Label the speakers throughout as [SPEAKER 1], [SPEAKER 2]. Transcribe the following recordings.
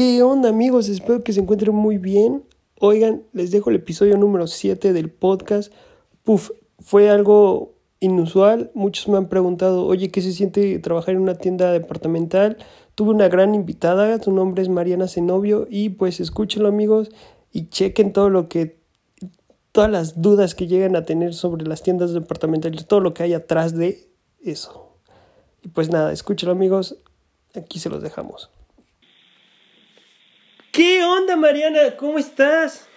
[SPEAKER 1] ¿Qué onda amigos? Espero que se encuentren muy bien. Oigan, les dejo el episodio número 7 del podcast. Puf, fue algo inusual. Muchos me han preguntado, oye, ¿qué se siente trabajar en una tienda departamental? Tuve una gran invitada, su nombre es Mariana Zenobio y pues escúchenlo amigos y chequen todo lo que, todas las dudas que llegan a tener sobre las tiendas departamentales, todo lo que hay atrás de eso. Y pues nada, escúchenlo amigos, aquí se los dejamos. ¿Qué onda Mariana? ¿Cómo estás?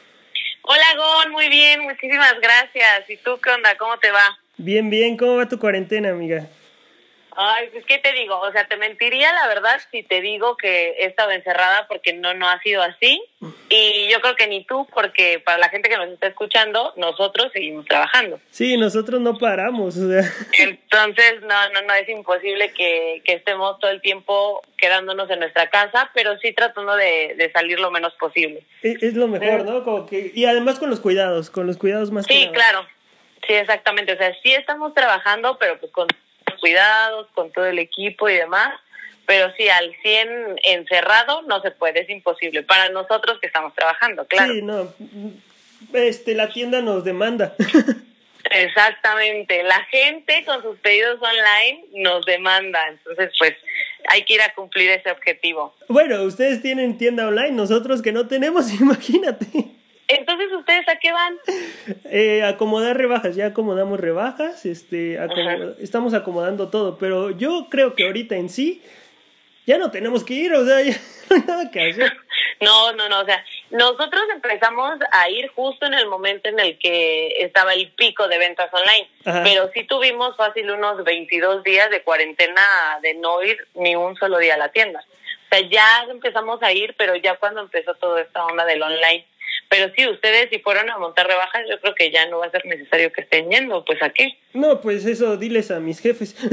[SPEAKER 2] Hola Gon, muy bien, muchísimas gracias. ¿Y tú qué onda? ¿Cómo te va?
[SPEAKER 1] Bien, bien, ¿cómo va tu cuarentena, amiga?
[SPEAKER 2] Ay, pues qué te digo, o sea, te mentiría la verdad si te digo que he estado encerrada porque no, no ha sido así. Y yo creo que ni tú, porque para la gente que nos está escuchando, nosotros seguimos trabajando.
[SPEAKER 1] Sí, nosotros no paramos, o sea.
[SPEAKER 2] Entonces, no, no, no, es imposible que, que estemos todo el tiempo quedándonos en nuestra casa, pero sí tratando de, de salir lo menos posible.
[SPEAKER 1] Es, es lo mejor, ¿no? Como que, y además con los cuidados, con los cuidados más que
[SPEAKER 2] Sí, claro. Sí, exactamente. O sea, sí estamos trabajando, pero pues con cuidados, con todo el equipo y demás. Pero sí, al 100 encerrado no se puede, es imposible. Para nosotros que estamos trabajando, claro.
[SPEAKER 1] Sí, no. Este, la tienda nos demanda.
[SPEAKER 2] Exactamente. La gente con sus pedidos online nos demanda. Entonces, pues hay que ir a cumplir ese objetivo.
[SPEAKER 1] bueno, ustedes tienen tienda online, nosotros que no tenemos, imagínate.
[SPEAKER 2] Entonces, ¿ustedes a qué van?
[SPEAKER 1] Eh, acomodar rebajas, ya acomodamos rebajas, este, acomoda- estamos acomodando todo, pero yo creo que ahorita en sí ya no tenemos que ir, o sea, ya no hay nada que hacer.
[SPEAKER 2] No, no, no, o sea, nosotros empezamos a ir justo en el momento en el que estaba el pico de ventas online,
[SPEAKER 1] Ajá.
[SPEAKER 2] pero sí tuvimos fácil unos 22 días de cuarentena de no ir ni un solo día a la tienda. O sea, ya empezamos a ir, pero ya cuando empezó toda esta onda del online. Pero sí, ustedes si fueron a montar rebajas, yo creo que ya no va a ser necesario que estén yendo, pues ¿a qué?
[SPEAKER 1] No, pues eso, diles a mis jefes.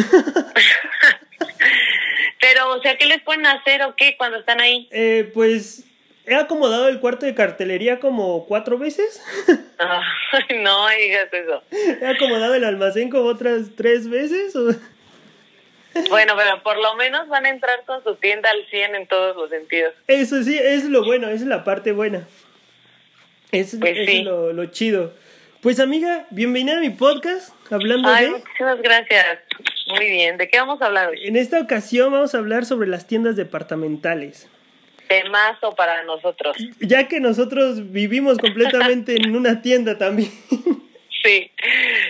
[SPEAKER 2] Pero, o sea, ¿qué les pueden hacer o qué cuando están ahí?
[SPEAKER 1] Eh, pues he acomodado el cuarto de cartelería como cuatro veces.
[SPEAKER 2] Ay, no digas eso.
[SPEAKER 1] he acomodado el almacén como otras tres veces.
[SPEAKER 2] Bueno, pero por lo menos van a entrar con su tienda al 100 en todos los sentidos.
[SPEAKER 1] Eso sí, es lo bueno, es la parte buena. Es,
[SPEAKER 2] Pues
[SPEAKER 1] eso
[SPEAKER 2] sí.
[SPEAKER 1] es lo, lo chido. Pues amiga, bienvenida a mi podcast, hablando
[SPEAKER 2] Ay,
[SPEAKER 1] de...
[SPEAKER 2] muchísimas gracias. Muy bien. ¿De qué vamos a hablar hoy?
[SPEAKER 1] En esta ocasión vamos a hablar sobre las tiendas departamentales.
[SPEAKER 2] Temazo para nosotros.
[SPEAKER 1] Ya que nosotros vivimos completamente en una tienda también.
[SPEAKER 2] Sí.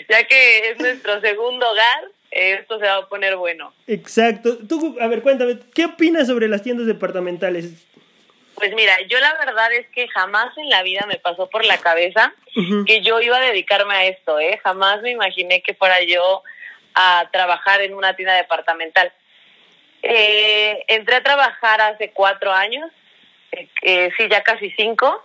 [SPEAKER 2] Ya que es nuestro segundo hogar, esto se va a poner bueno.
[SPEAKER 1] Exacto. Tú, a ver, cuéntame, ¿qué opinas sobre las tiendas departamentales?
[SPEAKER 2] Pues mira, yo la verdad es que jamás en la vida me pasó por la cabeza que yo iba a dedicarme a esto, ¿eh? Jamás me imaginé que fuera yo a trabajar en una tienda departamental. Eh, entré a trabajar hace cuatro años, eh, eh, sí, ya casi cinco,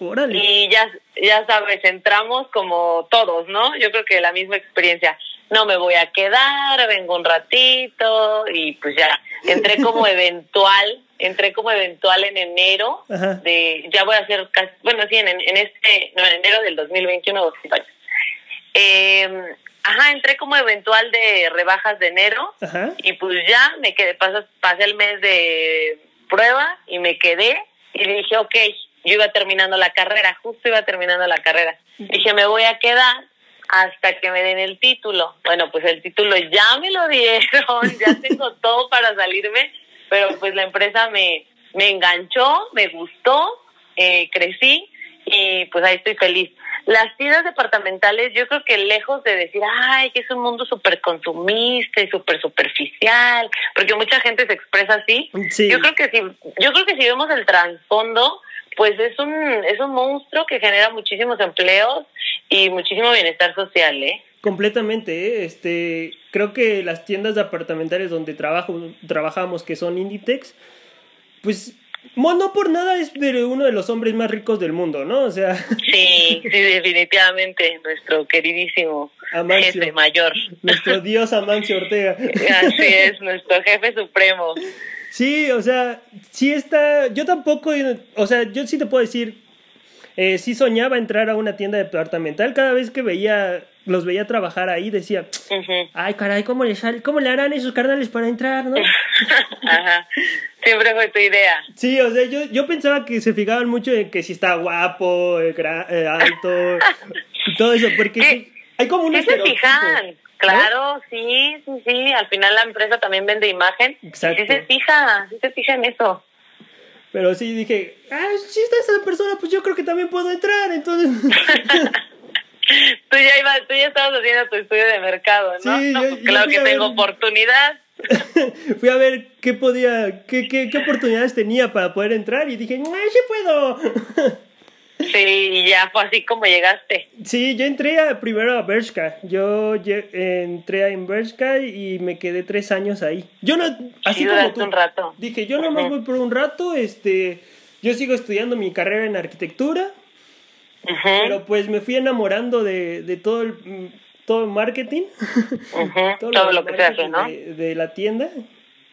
[SPEAKER 1] Órale.
[SPEAKER 2] y ya, ya sabes, entramos como todos, ¿no? Yo creo que la misma experiencia. No me voy a quedar, vengo un ratito y pues ya, entré como eventual, entré como eventual en enero
[SPEAKER 1] Ajá.
[SPEAKER 2] de, ya voy a hacer casi, bueno, sí, en, en este, no, en enero del 2021, dos años. Eh, ajá, entré como eventual de rebajas de enero
[SPEAKER 1] Ajá.
[SPEAKER 2] y pues ya me quedé, pasé, pasé el mes de prueba y me quedé y dije, ok, yo iba terminando la carrera, justo iba terminando la carrera. Dije, me voy a quedar hasta que me den el título. Bueno, pues el título ya me lo dieron, ya tengo todo para salirme, pero pues la empresa me, me enganchó, me gustó, eh, crecí y pues ahí estoy feliz. Las tiendas departamentales, yo creo que lejos de decir, ay, que es un mundo súper consumista y súper superficial, porque mucha gente se expresa así,
[SPEAKER 1] Sí.
[SPEAKER 2] yo creo que si, yo creo que si vemos el trasfondo, pues es un, es un monstruo que genera muchísimos empleos y muchísimo bienestar social, ¿eh?
[SPEAKER 1] Completamente, ¿eh? este, creo que las tiendas departamentales donde trabajo, trabajamos, que son Inditex, pues, no por nada es de uno de los hombres más ricos del mundo, ¿no? O sea,
[SPEAKER 2] Sí, sí, definitivamente, nuestro queridísimo
[SPEAKER 1] Amancio.
[SPEAKER 2] jefe mayor.
[SPEAKER 1] nuestro dios Amancio Ortega.
[SPEAKER 2] Así es, nuestro jefe supremo.
[SPEAKER 1] Sí, o sea, sí está, yo tampoco, o sea, yo sí te puedo decir, eh, sí soñaba entrar a una tienda departamental, cada vez que veía, los veía trabajar ahí, decía, ay, caray, ¿cómo le, sal- cómo le harán esos carnales para entrar, no?
[SPEAKER 2] Ajá. Siempre fue tu idea.
[SPEAKER 1] Sí, o sea, yo, yo pensaba que se fijaban mucho en que si está guapo, eh, eh, alto, y todo eso, porque
[SPEAKER 2] Sí.
[SPEAKER 1] hay como un
[SPEAKER 2] Sí se fijan. Claro, sí, sí, sí. Al final la empresa también vende imagen. Y
[SPEAKER 1] Exacto.
[SPEAKER 2] sí se fija, sí se fija en eso.
[SPEAKER 1] Pero sí dije, ah, si está esa persona, pues yo creo que también puedo entrar, entonces...
[SPEAKER 2] Tú ya, ibas, tú ya estabas haciendo tu estudio de mercado, ¿no?
[SPEAKER 1] Sí,
[SPEAKER 2] no,
[SPEAKER 1] yo-
[SPEAKER 2] pues
[SPEAKER 1] yo
[SPEAKER 2] claro que tengo
[SPEAKER 1] ver-
[SPEAKER 2] oportunidad.
[SPEAKER 1] Fui a ver qué podía, qué, qué, qué oportunidades tenía para poder entrar y dije, ¡ay, sí puedo!
[SPEAKER 2] Sí, y ya fue así como llegaste.
[SPEAKER 1] Sí, yo entré a- primero a Bershka. Yo entré en Bershka y me quedé tres años ahí. Yo no, así
[SPEAKER 2] Sí,
[SPEAKER 1] como tú.
[SPEAKER 2] un rato.
[SPEAKER 1] Dije, yo nomás
[SPEAKER 2] Ujú.
[SPEAKER 1] voy por un rato, este, yo sigo estudiando mi carrera en arquitectura, pero pues me fui enamorando de, de todo el todo el marketing,
[SPEAKER 2] Todo,
[SPEAKER 1] del
[SPEAKER 2] lo que se hace, ¿no?
[SPEAKER 1] de, de la tienda.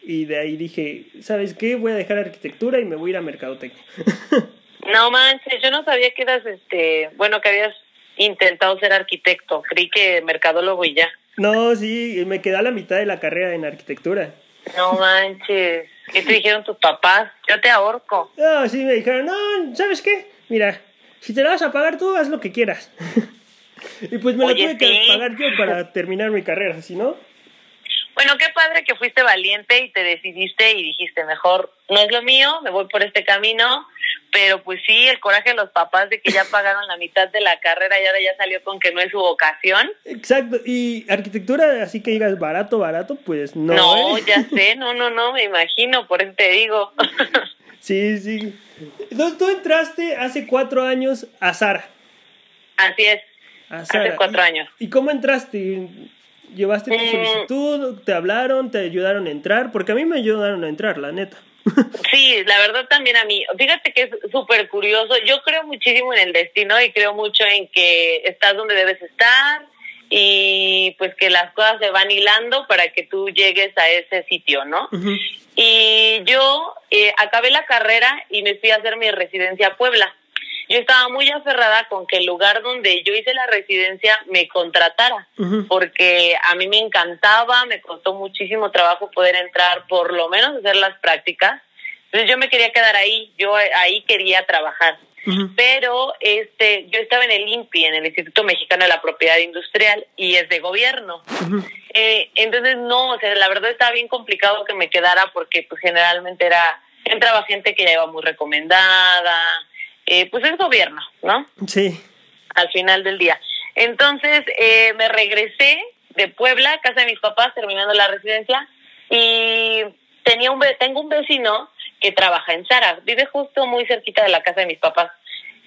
[SPEAKER 1] Y de ahí dije, ¿sabes qué? Voy a dejar arquitectura y me voy a ir a mercadotecnia.
[SPEAKER 2] No manches, yo no sabía que eras, este, bueno, que habías intentado ser arquitecto. Creí que mercadólogo y ya.
[SPEAKER 1] no, sí, me quedé a la mitad de la carrera en arquitectura.
[SPEAKER 2] No manches. ¿Qué te dijeron tus papás? Yo te ahorco.
[SPEAKER 1] No, sí me dijeron, no, ¿sabes qué? Mira, si te la vas a pagar tú, haz lo que quieras. y pues me
[SPEAKER 2] Oye,
[SPEAKER 1] la tuve que pagar yo para terminar mi carrera, si no.
[SPEAKER 2] Bueno, qué padre que fuiste valiente y te decidiste y dijiste, mejor no es lo mío, me voy por este camino. Pero pues sí, el coraje de los papás de que ya pagaron la mitad de la carrera y ahora ya salió con que no es su vocación.
[SPEAKER 1] Exacto, y arquitectura, así que digas barato, barato, pues no.
[SPEAKER 2] No,
[SPEAKER 1] ¿eh?
[SPEAKER 2] ya sé, no, no, no, me imagino, por eso te digo.
[SPEAKER 1] Sí, sí. Entonces tú entraste hace cuatro años a Sara.
[SPEAKER 2] Así es,
[SPEAKER 1] A Sara.
[SPEAKER 2] hace cuatro
[SPEAKER 1] ¿Y-
[SPEAKER 2] años.
[SPEAKER 1] ¿Y cómo entraste? ¿Llevaste tu
[SPEAKER 2] Mm.
[SPEAKER 1] solicitud? ¿Te hablaron? ¿Te ayudaron a entrar? Porque a mí me ayudaron a entrar, la neta.
[SPEAKER 2] Sí, la verdad también a mí. Fíjate que es súper curioso. Yo creo muchísimo en el destino y creo mucho en que estás donde debes estar y pues que las cosas se van hilando para que tú llegues a ese sitio, ¿no? Y yo eh, acabé la carrera y me fui a hacer mi residencia a Puebla. Yo estaba muy aferrada con que el lugar donde yo hice la residencia me contratara, porque a mí me encantaba, me costó muchísimo trabajo poder entrar, por lo menos hacer las prácticas. Entonces yo me quería quedar ahí, yo ahí quería trabajar. Pero este, yo estaba en el INPI, en el Instituto Mexicano de la Propiedad Industrial, y es de gobierno. Eh, entonces no, o sea, la verdad estaba bien complicado que me quedara porque pues generalmente era, entraba gente que ya iba muy recomendada, eh, pues es gobierno, ¿no?
[SPEAKER 1] Sí.
[SPEAKER 2] Al final del día. Entonces eh, me regresé de Puebla, a casa de mis papás, terminando la residencia, y tenía un tengo un vecino que trabaja en Sara, vive justo muy cerquita de la casa de mis papás.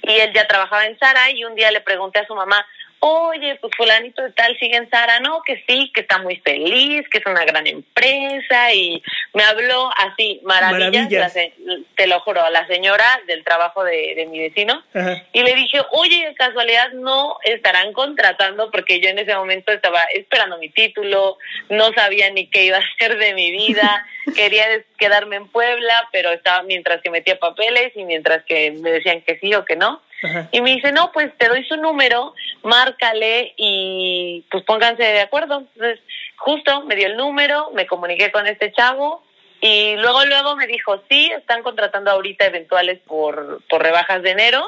[SPEAKER 2] Y él ya trabajaba en Sara y un día le pregunté a su mamá, oye, pues fulanito de tal sigue en Sara, no, que sí, que está muy feliz, que es una gran empresa y me habló así, maravillas,
[SPEAKER 1] Maravillas.
[SPEAKER 2] la te lo juro, la señora del trabajo de, de mi vecino.
[SPEAKER 1] Ajá.
[SPEAKER 2] Y le dije, oye, de casualidad no estarán contratando porque yo en ese momento estaba esperando mi título, no sabía ni qué iba a hacer de mi vida, quería quedarme en Puebla, pero estaba mientras que metía papeles y mientras que me decían que sí o que no.
[SPEAKER 1] Ajá.
[SPEAKER 2] Y me dice, no, pues te doy su número, márcale y pues pónganse de acuerdo. Entonces, justo me dio el número, me comuniqué con este chavo y luego, luego me dijo, sí, están contratando ahorita eventuales por, por rebajas de enero,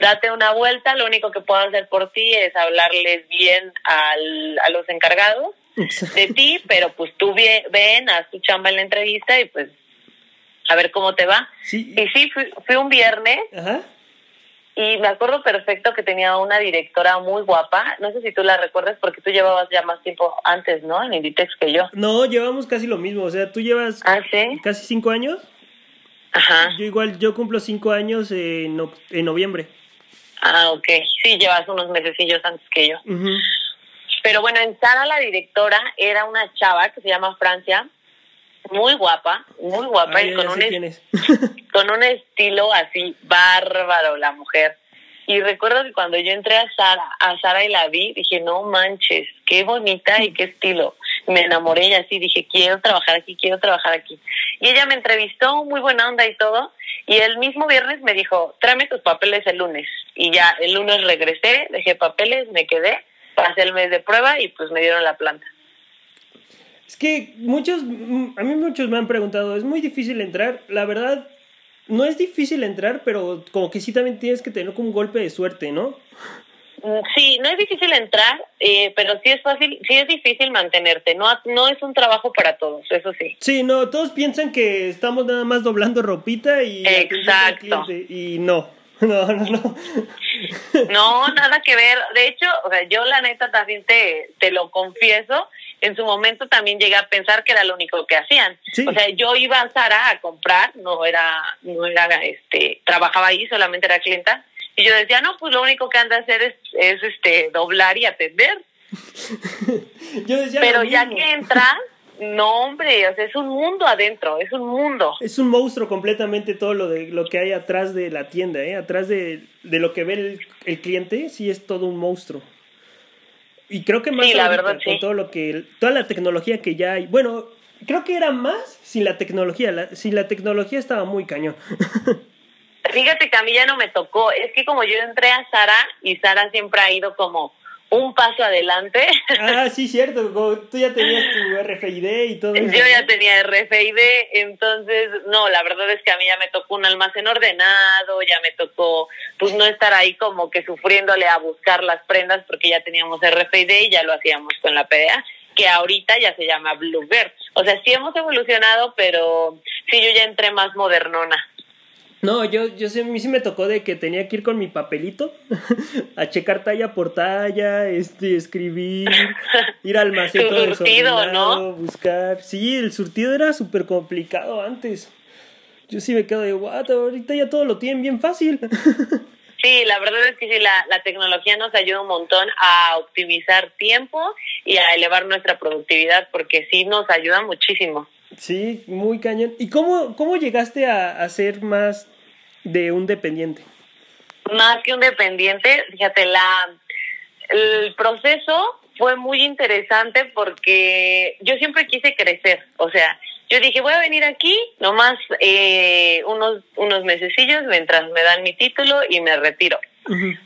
[SPEAKER 2] date una vuelta, lo único que puedo hacer por ti es hablarles bien al, a los encargados de ti, pero pues tú vie- ven, haz tu chamba en la entrevista y pues a ver cómo te va.
[SPEAKER 1] Sí.
[SPEAKER 2] Y sí, fui, fui un viernes
[SPEAKER 1] Ajá.
[SPEAKER 2] Y me acuerdo perfecto que tenía una directora muy guapa. No sé si tú la recuerdas porque tú llevabas ya más tiempo antes, ¿no? En Inditex que yo.
[SPEAKER 1] No, llevamos casi lo mismo. O sea, tú llevas
[SPEAKER 2] Ah, sí.
[SPEAKER 1] casi cinco años.
[SPEAKER 2] Ajá.
[SPEAKER 1] Yo igual, yo cumplo cinco años en, noviembre.
[SPEAKER 2] Ah, ok. Sí, llevas unos mesecillos antes que yo. Pero bueno, en Sara la directora era una chava que se llama Francia, muy guapa, muy guapa y con un, es. con un estilo así bárbaro la mujer. Y recuerdo que cuando yo entré a Sara, a Sara y la vi, dije, no manches, qué bonita y qué estilo. Me enamoré y así dije, quiero trabajar aquí, quiero trabajar aquí. Y ella me entrevistó, muy buena onda y todo. Y el mismo viernes me dijo, tráeme tus papeles el lunes. Y ya el lunes regresé, dejé papeles, me quedé, pasé el mes de prueba y pues me dieron la planta.
[SPEAKER 1] Es que muchos, mm, a mí muchos me han preguntado, es muy difícil entrar. La verdad, no es difícil entrar, pero como que sí también tienes que tener como un golpe de suerte, ¿no?
[SPEAKER 2] Mm, Sí, no es difícil entrar, eh, pero sí es fácil, sí es difícil mantenerte. No, no es un trabajo para todos, eso sí.
[SPEAKER 1] Sí, no, todos piensan que estamos nada más doblando ropita y
[SPEAKER 2] Exacto.
[SPEAKER 1] y no. No, no, no.
[SPEAKER 2] No, nada que ver. De hecho, o sea, yo la neta también te, te lo confieso. En su momento también llegué a pensar que era lo único que hacían.
[SPEAKER 1] Sí.
[SPEAKER 2] O sea, yo iba a Zara a comprar, no era, no era, este, trabajaba ahí, solamente era clienta. Y yo decía, no, pues lo único que han de hacer es, es este, doblar y atender.
[SPEAKER 1] Yo decía
[SPEAKER 2] Pero ya que entras, no, hombre, o sea, es un mundo adentro, es un mundo.
[SPEAKER 1] Es un monstruo completamente todo lo de lo que hay atrás de la tienda, ¿eh? Atrás de, de lo que ve el, el cliente, sí es todo un monstruo. Y creo que más
[SPEAKER 2] Sí, la
[SPEAKER 1] ahorita,
[SPEAKER 2] verdad,
[SPEAKER 1] con todo lo que toda la tecnología que ya hay. Bueno, creo que era más sin la tecnología, la- sin la tecnología estaba muy cañón.
[SPEAKER 2] Fíjate que a mí ya no me tocó. Es que como yo entré a Sara y Sara siempre ha ido como un paso adelante.
[SPEAKER 1] ah, sí, cierto, tú ya tenías tu RFID y todo eso.
[SPEAKER 2] Yo ya
[SPEAKER 1] ¿no?
[SPEAKER 2] tenía RFID, entonces no, la verdad es que a mí ya me tocó un almacén ordenado, ya me tocó pues no estar ahí como que sufriéndole a buscar las prendas porque ya teníamos RFID y ya lo hacíamos con la PDA, que ahorita ya se llama Bluebird. O sea, sí hemos evolucionado, pero sí yo ya entré más modernona.
[SPEAKER 1] No, yo, yo sé, a mí sí me tocó de que tenía que ir con mi papelito a checar talla por talla, este, escribir, ir al almacén todo
[SPEAKER 2] surtido, ¿no?
[SPEAKER 1] buscar. Sí, el surtido era súper complicado antes. Yo sí me quedo de, what, ahorita ya todo lo tienen bien fácil.
[SPEAKER 2] Sí, la verdad es que sí, la, la tecnología nos ayuda un montón a optimizar tiempo y a elevar nuestra productividad porque sí nos ayuda muchísimo.
[SPEAKER 1] sí, muy cañón. ¿Y cómo, cómo llegaste a, a ser más de un dependiente?
[SPEAKER 2] Más que un dependiente, fíjate, la, el proceso fue muy interesante porque yo siempre quise crecer, o sea, yo dije, voy a venir aquí nomás eh, unos, unos mesecillos mientras me dan mi título y me retiro.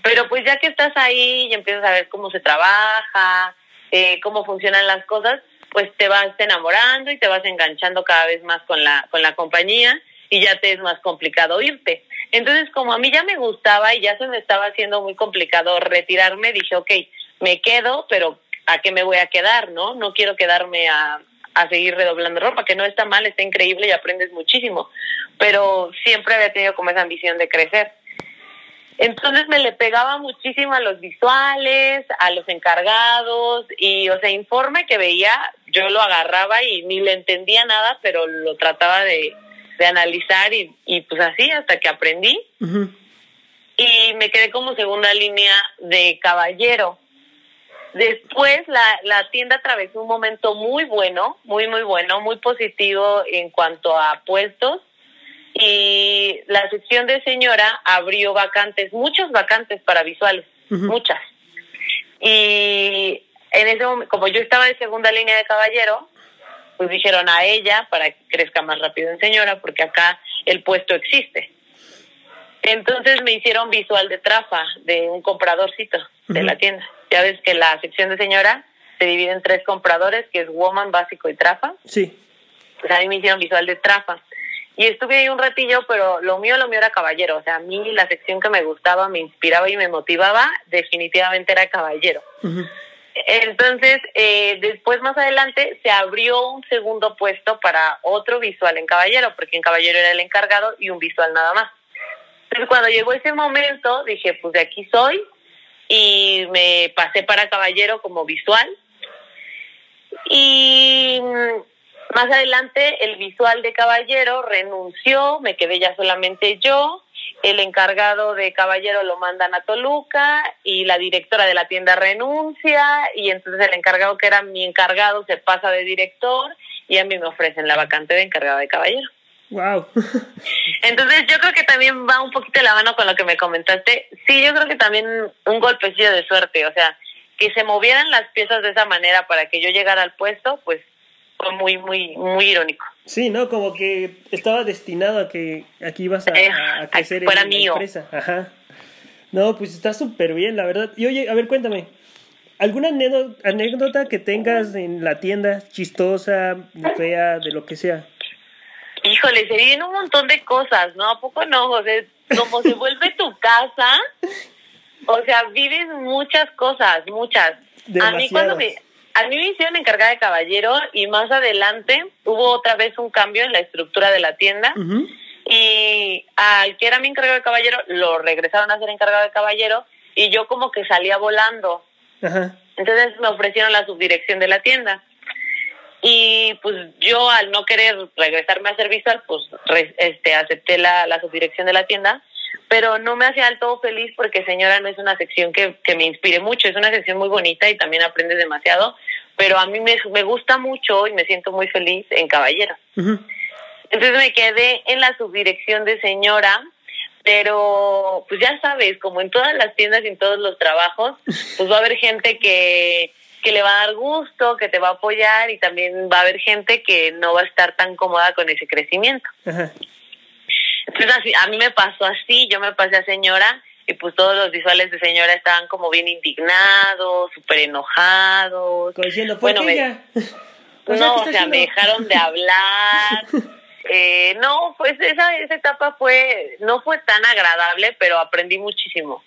[SPEAKER 2] Pero pues ya que estás ahí y empiezas a ver cómo se trabaja, eh, cómo funcionan las cosas, pues te vas enamorando y te vas enganchando cada vez más con la, con la compañía y ya te es más complicado irte. Entonces, como a mí ya me gustaba y ya se me estaba haciendo muy complicado retirarme, dije, ok, me quedo, pero ¿a qué me voy a quedar, no? No quiero quedarme a, a seguir redoblando ropa, que no está mal, está increíble y aprendes muchísimo, pero siempre había tenido como esa ambición de crecer. Entonces me le pegaba muchísimo a los visuales, a los encargados y, o sea, informe que veía, yo lo agarraba y ni le entendía nada, pero lo trataba de, de analizar y, y pues así hasta que aprendí
[SPEAKER 1] Ujú.
[SPEAKER 2] y me quedé como segunda línea de caballero. Después la, la tienda atravesó un momento muy bueno, muy, muy bueno, muy positivo en cuanto a puestos y la sección de señora abrió vacantes, muchos vacantes para visuales,
[SPEAKER 1] Ujú.
[SPEAKER 2] muchas. Y en ese momento, como yo estaba de segunda línea de caballero, pues dijeron a ella para que crezca más rápido en señora, porque acá el puesto existe. Entonces me hicieron visual de trafa de un compradorcito de la tienda. Ya ves que la sección de señora se divide en tres compradores, que es woman, básico y trafa.
[SPEAKER 1] Sí.
[SPEAKER 2] Pues a mí me hicieron visual de trafa. Y estuve ahí un ratillo, pero lo mío, lo mío era caballero. O sea, a mí la sección que me gustaba, me inspiraba y me motivaba, definitivamente era caballero.
[SPEAKER 1] Ujú.
[SPEAKER 2] Entonces, eh, después más adelante se abrió un segundo puesto para otro visual en Caballero, porque en Caballero era el encargado y un visual nada más. Entonces, cuando llegó ese momento, dije, pues de aquí soy, y me pasé para Caballero como visual. Y mm, más adelante el visual de Caballero renunció, me quedé ya solamente yo. El encargado de Caballero lo mandan a Toluca y la directora de la tienda renuncia y entonces el encargado que era mi encargado se pasa de director y a mí me ofrecen la vacante de encargado de Caballero.
[SPEAKER 1] Wow.
[SPEAKER 2] Entonces yo creo que también va un poquito de la mano con lo que me comentaste. Sí, yo creo que también un golpecillo de suerte, o sea, que se movieran las piezas de esa manera para que yo llegara al puesto, pues fue muy, muy, muy irónico.
[SPEAKER 1] Sí, ¿no? Como que estaba destinado a que aquí ibas a,
[SPEAKER 2] Eh,
[SPEAKER 1] a- a
[SPEAKER 2] a
[SPEAKER 1] crecer en la empresa. Ajá. No, pues está súper bien, la verdad. Y oye, a ver, cuéntame. ¿Alguna anécdota que tengas en la tienda, chistosa, fea, de lo que sea?
[SPEAKER 2] Híjole, se vienen un montón de cosas, ¿no? ¿A poco no, José? Como se vuelve tu casa, o sea, vives muchas cosas, muchas. A mí cuando me, a mí me hicieron encargada de caballero y más adelante hubo otra vez un cambio en la estructura de la tienda. Y al que era mi encargado de caballero, lo regresaron a ser encargado de caballero y yo como que salía volando. Entonces me ofrecieron la subdirección de la tienda. Y pues yo al no querer regresarme a ser visual, pues este, acepté la, la subdirección de la tienda pero no me hacía del todo feliz porque señora no es una sección que, que me inspire mucho, es una sección muy bonita y también aprendes demasiado, pero a mí me, me gusta mucho y me siento muy feliz en Caballero. Entonces me quedé en la subdirección de señora, pero pues ya sabes, como en todas las tiendas y en todos los trabajos, pues va a haber gente que, que le va a dar gusto, que te va a apoyar y también va a haber gente que no va a estar tan cómoda con ese crecimiento. Entonces así, a mí me pasó así, yo me pasé a señora y pues todos los visuales de señora estaban como bien indignados, súper enojados.
[SPEAKER 1] diciendo, bueno, me,
[SPEAKER 2] no, o sea, me dejaron de hablar. eh, no, pues esa, esa etapa fue, no fue tan agradable, pero aprendí muchísimo.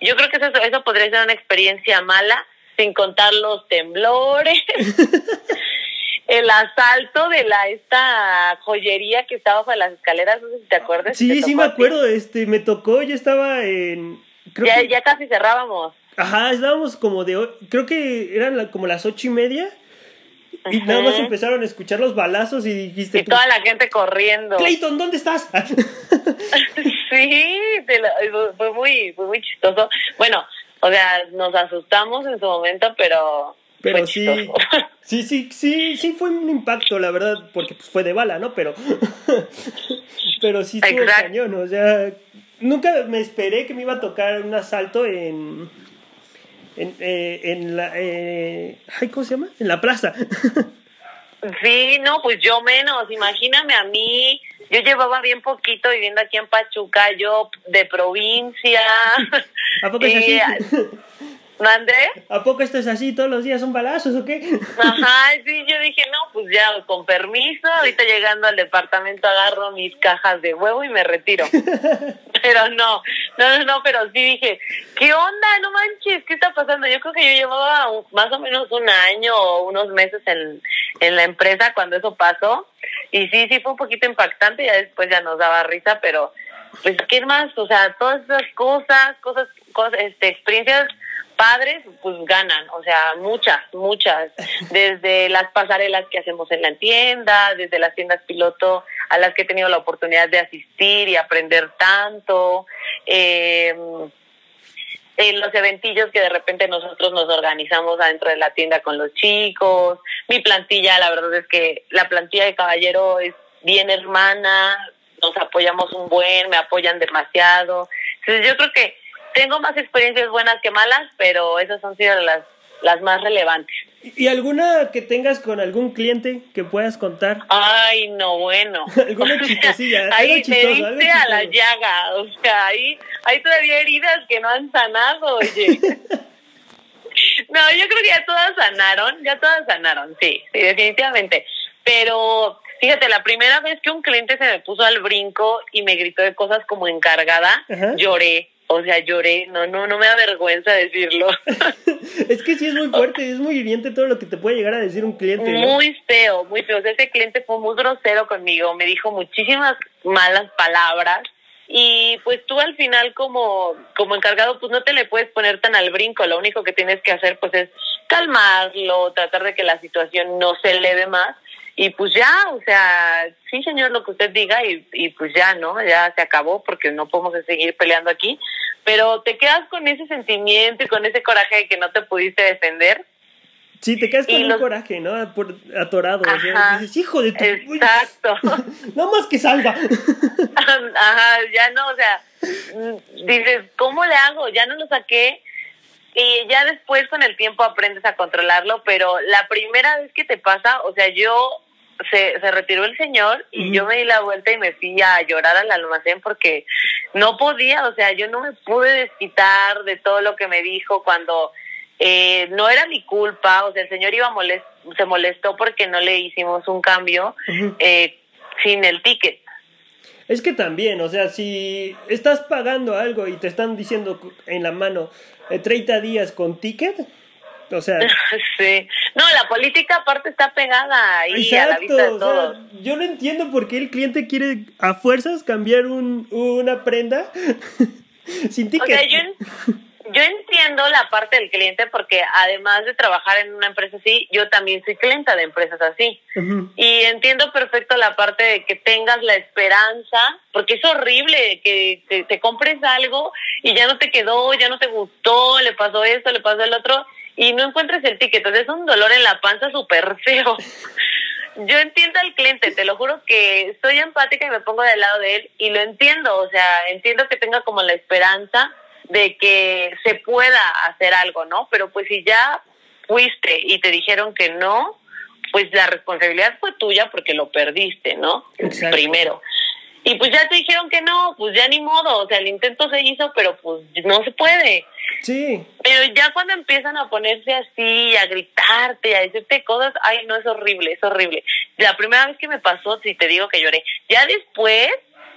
[SPEAKER 2] Yo creo que eso, eso podría ser una experiencia mala, sin contar los temblores, el asalto de la esta joyería que estaba bajo las escaleras, no sé si te acuerdas.
[SPEAKER 1] Sí, sí me acuerdo, este, me tocó, yo estaba en...
[SPEAKER 2] ya, ya casi cerrábamos.
[SPEAKER 1] Ajá, estábamos como de, creo que eran como las ocho y media. Y nada más empezaron a escuchar los balazos y dijiste...
[SPEAKER 2] Y toda la gente corriendo.
[SPEAKER 1] Clayton, ¿dónde estás?
[SPEAKER 2] sí, fue, muy, fue muy chistoso. Bueno, o sea, nos asustamos en su momento, pero
[SPEAKER 1] pero sí, sí, sí, sí, sí fue un impacto, la verdad, porque pues, fue de bala, ¿no? Pero, pero sí fue cañón, o sea, nunca me esperé que me iba a tocar un asalto en, en, eh, en la, eh, ¿cómo se llama? En la plaza.
[SPEAKER 2] sí, no, pues yo menos, imagíname a mí, yo llevaba bien poquito viviendo aquí en Pachuca, yo de provincia.
[SPEAKER 1] ¿A poco es así?
[SPEAKER 2] ¿Mande?
[SPEAKER 1] ¿A poco esto es así? ¿Todos los días son balazos o qué?
[SPEAKER 2] Ajá, sí, yo dije, no, pues ya, con permiso, ahorita llegando al departamento agarro mis cajas de huevo y me retiro. pero no, no, no, no, pero sí dije, ¿qué onda? No manches, ¿qué está pasando? Yo creo que yo llevaba más o menos un año o unos meses en, en la empresa cuando eso pasó. Y sí, sí fue un poquito impactante, ya después ya nos daba risa, pero pues, ¿qué más? O sea, todas esas cosas, cosas, cosas este, experiencias padres, pues ganan, o sea, muchas, muchas, desde las pasarelas que hacemos en la tienda, desde las tiendas piloto a las que he tenido la oportunidad de asistir y aprender tanto, eh, en los eventillos que de repente nosotros nos organizamos adentro de la tienda con los chicos, mi plantilla, la verdad es que la plantilla de caballero es bien hermana, nos apoyamos un buen, me apoyan demasiado, entonces yo creo que tengo más experiencias buenas que malas, pero esas han sido las, las más relevantes.
[SPEAKER 1] ¿Y alguna que tengas con algún cliente que puedas contar?
[SPEAKER 2] Ay, no, bueno.
[SPEAKER 1] alguna chistosilla.
[SPEAKER 2] ahí te diste a la llaga. O sea, ahí hay todavía heridas que no han sanado, oye. no, yo creo que ya todas sanaron, ya todas sanaron, sí, sí, definitivamente. Pero fíjate, la primera vez que un cliente se me puso al brinco y me gritó de cosas como encargada, lloré o sea, lloré, no, no, no me da vergüenza decirlo.
[SPEAKER 1] es que sí es muy fuerte, es muy hiriente todo lo que te puede llegar a decir un cliente.
[SPEAKER 2] Muy feo, muy feo. ese cliente fue muy grosero conmigo, me dijo muchísimas malas palabras y pues tú al final como, como encargado pues no te le puedes poner tan al brinco, lo único que tienes que hacer pues es calmarlo, tratar de que la situación no se eleve más y pues ya, o sea, sí señor, lo que usted diga y, y pues ya, ¿no? Ya se acabó porque no podemos seguir peleando aquí, pero te quedas con ese sentimiento y con ese coraje de que no te pudiste defender.
[SPEAKER 1] Sí, te quedas con un coraje, ¿no? Por, atorado.
[SPEAKER 2] Ajá,
[SPEAKER 1] dices, hijo de tu...
[SPEAKER 2] Exacto.
[SPEAKER 1] no más que salga.
[SPEAKER 2] Ajá, ya no, o sea, dices, ¿cómo le hago? Ya no lo saqué y ya después con el tiempo aprendes a controlarlo, pero la primera vez que te pasa, o sea, yo se, se retiró el señor y yo me di la vuelta y me fui a llorar al almacén porque no podía, o sea, yo no me pude desquitar de todo lo que me dijo cuando eh, no era mi culpa, o sea, el señor iba molest se molestó porque no le hicimos un cambio eh, sin el ticket.
[SPEAKER 1] Es que también, o sea, si estás pagando algo y te están diciendo en la mano 30 días con ticket, o sea...
[SPEAKER 2] sí. No, la política aparte está pegada ahí a la vista de todos.
[SPEAKER 1] yo no entiendo por qué el cliente quiere a fuerzas cambiar un, una prenda sin ticket.
[SPEAKER 2] O sea, yo, yo entiendo la parte del cliente porque además de trabajar en una empresa así, yo también soy clienta de empresas así. Y entiendo perfecto la parte de que tengas la esperanza, porque es horrible que te, te compres algo y ya no te quedó, ya no te gustó, le pasó esto, le pasó el otro y no encuentres el ticket. Entonces es un dolor en la panza súper feo. Yo entiendo al cliente, te lo juro que soy empática y me pongo del lado de él y lo entiendo, o sea, entiendo que tenga como la esperanza de que se pueda hacer algo, ¿no? Pero pues si ya fuiste y te dijeron que no, pues la responsabilidad fue tuya porque lo perdiste, ¿no? Primero. Y pues ya te dijeron que no, pues ya ni modo, o sea, el intento se hizo, pero pues no se puede.
[SPEAKER 1] Sí.
[SPEAKER 2] Pero ya cuando empiezan a ponerse así, a gritarte, a decirte cosas, ay, no, es horrible, es horrible. La primera vez que me pasó, si te digo que lloré, ya después,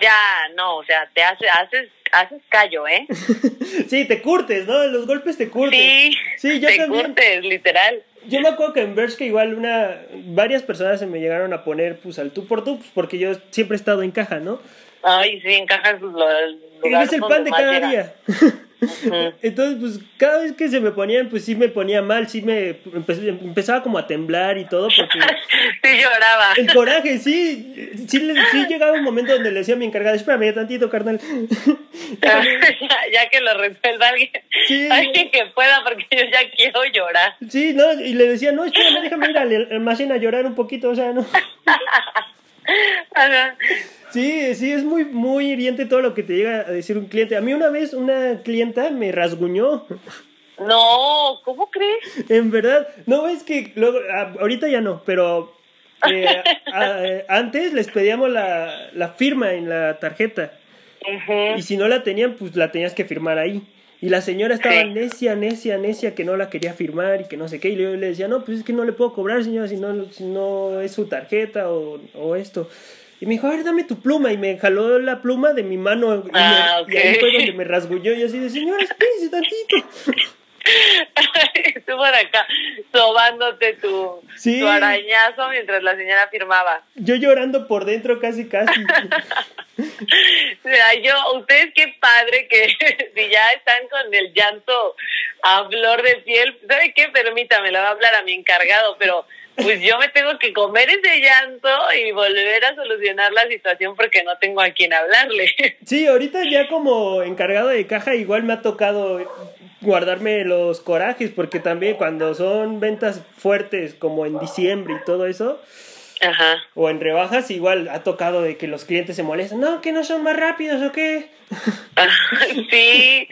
[SPEAKER 2] ya no, o sea, te hace, haces, haces callo, ¿eh?
[SPEAKER 1] sí, te curtes, ¿no? Los golpes te curtes.
[SPEAKER 2] Sí, sí yo te curtes, literal.
[SPEAKER 1] Yo me acuerdo que en Bershka igual una, varias personas se me llegaron a poner pues al tú por tú, pues, porque yo siempre he estado en caja, ¿no?
[SPEAKER 2] Ay, sí, en caja
[SPEAKER 1] es el pan de cada día. Entonces, pues cada vez que se me ponían, pues sí me ponía mal, sí me empezaba como a temblar y todo. Porque
[SPEAKER 2] sí lloraba.
[SPEAKER 1] El coraje, sí, sí, sí llegaba un momento donde le decía a mi encargada, espérame tantito, carnal.
[SPEAKER 2] ya, que lo resuelva alguien, sí. alguien que pueda, porque yo ya quiero llorar.
[SPEAKER 1] Sí, no, y le decía, no, espérame, déjame ir al almacén a llorar un poquito, o sea, no. Sí, sí, es muy, muy hiriente todo lo que te llega a decir un cliente. A mí una vez una clienta me rasguñó.
[SPEAKER 2] No, ¿cómo crees?
[SPEAKER 1] En verdad, no es que luego, ahorita ya no, pero eh, antes les pedíamos la, la, firma en la tarjeta. Y si no la tenían, pues la tenías que firmar ahí. Y la señora estaba necia, necia, necia, que no la quería firmar y que no sé qué. Y yo le decía, no, pues es que no le puedo cobrar, señora, si no, si no es su tarjeta o, o esto. Y me dijo, a ver, dame tu pluma. Y me jaló la pluma de mi mano. Y,
[SPEAKER 2] ah,
[SPEAKER 1] ahí fue donde me rasguñó. Y así de, señor, espérese tantito.
[SPEAKER 2] Estuvo por acá sobándote tu, tu, arañazo mientras la señora firmaba.
[SPEAKER 1] Yo llorando por dentro casi, casi.
[SPEAKER 2] Mira, yo, ustedes qué padre que si ya están con el llanto a flor de piel, ¿sabe qué? Permítame, le va a hablar a mi encargado, pero pues yo me tengo que comer ese llanto y volver a solucionar la situación porque no tengo a quien hablarle.
[SPEAKER 1] Sí, ahorita ya como encargado de caja igual me ha tocado guardarme los corajes porque también cuando son ventas fuertes como en diciembre y todo eso,
[SPEAKER 2] Ajá.
[SPEAKER 1] o en rebajas igual ha tocado de que los clientes se molestan, no, que no son más rápidos o qué.
[SPEAKER 2] sí,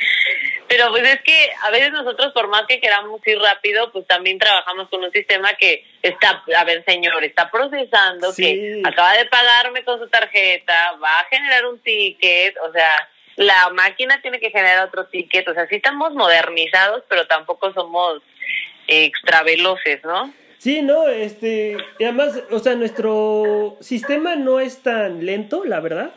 [SPEAKER 2] pero pues es que a veces nosotros, por más que queramos ir rápido, pues también trabajamos con un sistema que está, a ver, señor, está procesando, que acaba de pagarme con su tarjeta, va a generar un ticket, o sea, la máquina tiene que generar otro ticket, o sea, sí estamos modernizados, pero tampoco somos extra veloces, ¿no?
[SPEAKER 1] Sí, no, este, y además, o sea, nuestro sistema no es tan lento, la verdad.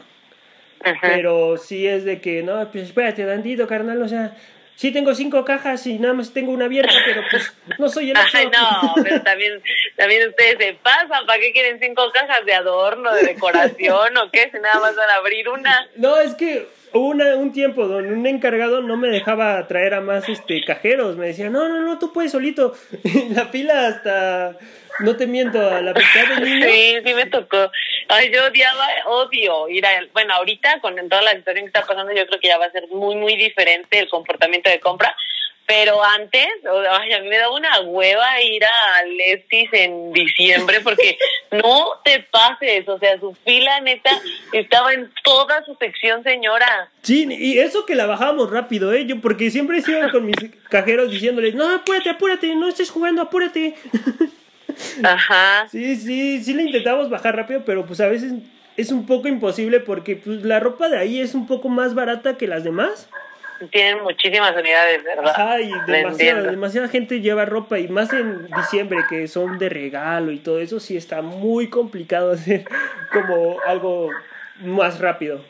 [SPEAKER 1] Pero sí es de que, no, pues espérate, tantito, carnal, o sea, sí tengo cinco cajas y nada más tengo una abierta, pero pues no soy el
[SPEAKER 2] Ay, no, pero también, también ustedes se pasan, ¿para qué quieren cinco cajas de adorno, de decoración o qué? Si nada más van a abrir una.
[SPEAKER 1] No, es que hubo una, un tiempo donde un encargado no me dejaba traer a más este cajeros, me decía, no, no, no, tú puedes solito. la fila hasta no te miento, a la mitad del niño.
[SPEAKER 2] Sí, sí me tocó. Ay, yo odiaba, odio ir a... Bueno, ahorita con toda la situación que está pasando, yo creo que ya va a ser muy, muy diferente el comportamiento de compra. Pero antes, ay, a mí me daba una hueva ir a Leftis en diciembre porque no te pases, o sea, su fila neta estaba en toda su sección, señora.
[SPEAKER 1] Sí, y eso que la bajábamos rápido, ¿eh? Yo, porque siempre iba con mis cajeros diciéndoles, no, apúrate, apúrate, no estés jugando, apúrate.
[SPEAKER 2] Ajá.
[SPEAKER 1] Sí, sí, sí le intentamos bajar rápido, pero pues a veces es un poco imposible porque pues la ropa de ahí es un poco más barata que las demás.
[SPEAKER 2] tienen muchísimas unidades, ¿verdad?
[SPEAKER 1] Ajá, y demasiada, demasiada gente lleva ropa y más en diciembre que son de regalo y todo eso, sí está muy complicado hacer como algo más rápido.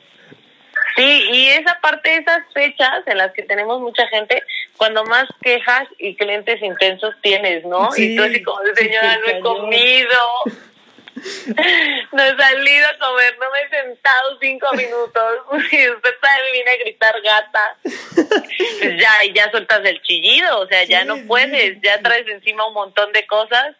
[SPEAKER 2] Sí, y esa parte esas fechas en las que tenemos mucha gente, cuando más quejas y clientes intensos tienes, ¿no? y tú así como, señora, no he comido. No he salido a comer, no me he sentado cinco minutos y usted también viene a gritar gata. Pues ya, y ya sueltas el chillido, o sea, ya no puedes, ya traes encima un montón de cosas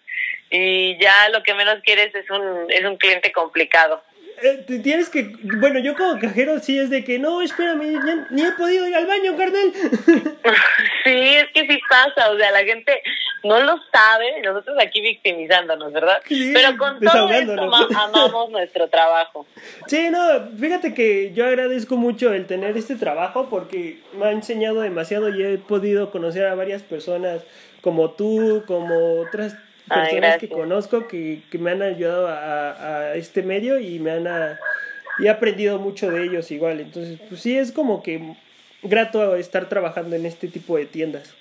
[SPEAKER 2] y ya lo que menos quieres es un, es un cliente complicado.
[SPEAKER 1] Eh, tienes que, bueno, yo como cajero sí es de que no, espérame, ni he podido ir al baño, carnal.
[SPEAKER 2] Sí, es que sí pasa, o sea, la gente no lo sabe, nosotros aquí victimizándonos, ¿verdad? Pero con todo esto amamos nuestro trabajo.
[SPEAKER 1] Sí, no, fíjate que yo agradezco mucho el tener este trabajo porque me ha enseñado demasiado y he podido conocer a varias personas como tú, como otras personas que conozco que, que, me han ayudado a, a, este medio y me han y he aprendido mucho de ellos igual. Entonces, pues sí es como que grato estar trabajando en este tipo de tiendas.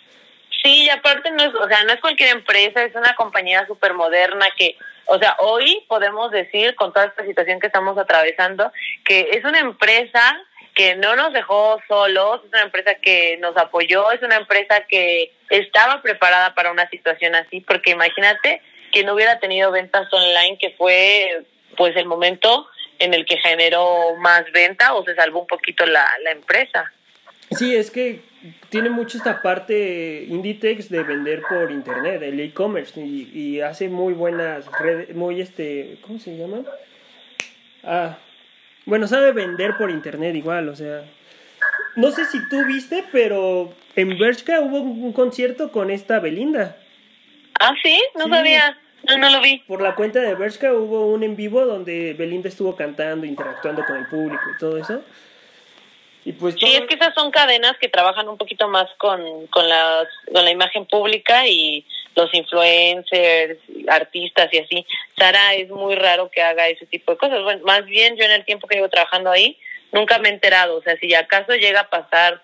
[SPEAKER 2] Sí, y aparte no es, o sea, no es cualquier empresa, es una compañía súper moderna que, o sea, hoy podemos decir con toda esta situación que estamos atravesando que es una empresa que no nos dejó solos, es una empresa que nos apoyó, es una empresa que estaba preparada para una situación así, porque imagínate que no hubiera tenido ventas online, que fue pues el momento en el que generó más venta o se salvó un poquito la, la empresa.
[SPEAKER 1] Sí, es que tiene mucho esta parte Inditex de vender por internet, el e-commerce, y, y, hace muy buenas redes, muy este, ¿cómo se llama? Ah, bueno, sabe vender por internet igual, o sea. No sé si tú viste, pero en Bershka hubo un concierto con esta Belinda.
[SPEAKER 2] Ah, sí, no sabía. No, no lo vi.
[SPEAKER 1] Por la cuenta de Bershka hubo un en vivo donde Belinda estuvo cantando, interactuando con el público y todo eso.
[SPEAKER 2] Y pues Sí, es que esas son cadenas que trabajan un poquito más con, con, las, con la imagen pública y los influencers, artistas y así. Sara es muy raro que haga ese tipo de cosas. Bueno, más bien yo en el tiempo que llevo trabajando ahí, nunca me he enterado. O sea, si acaso llega a pasar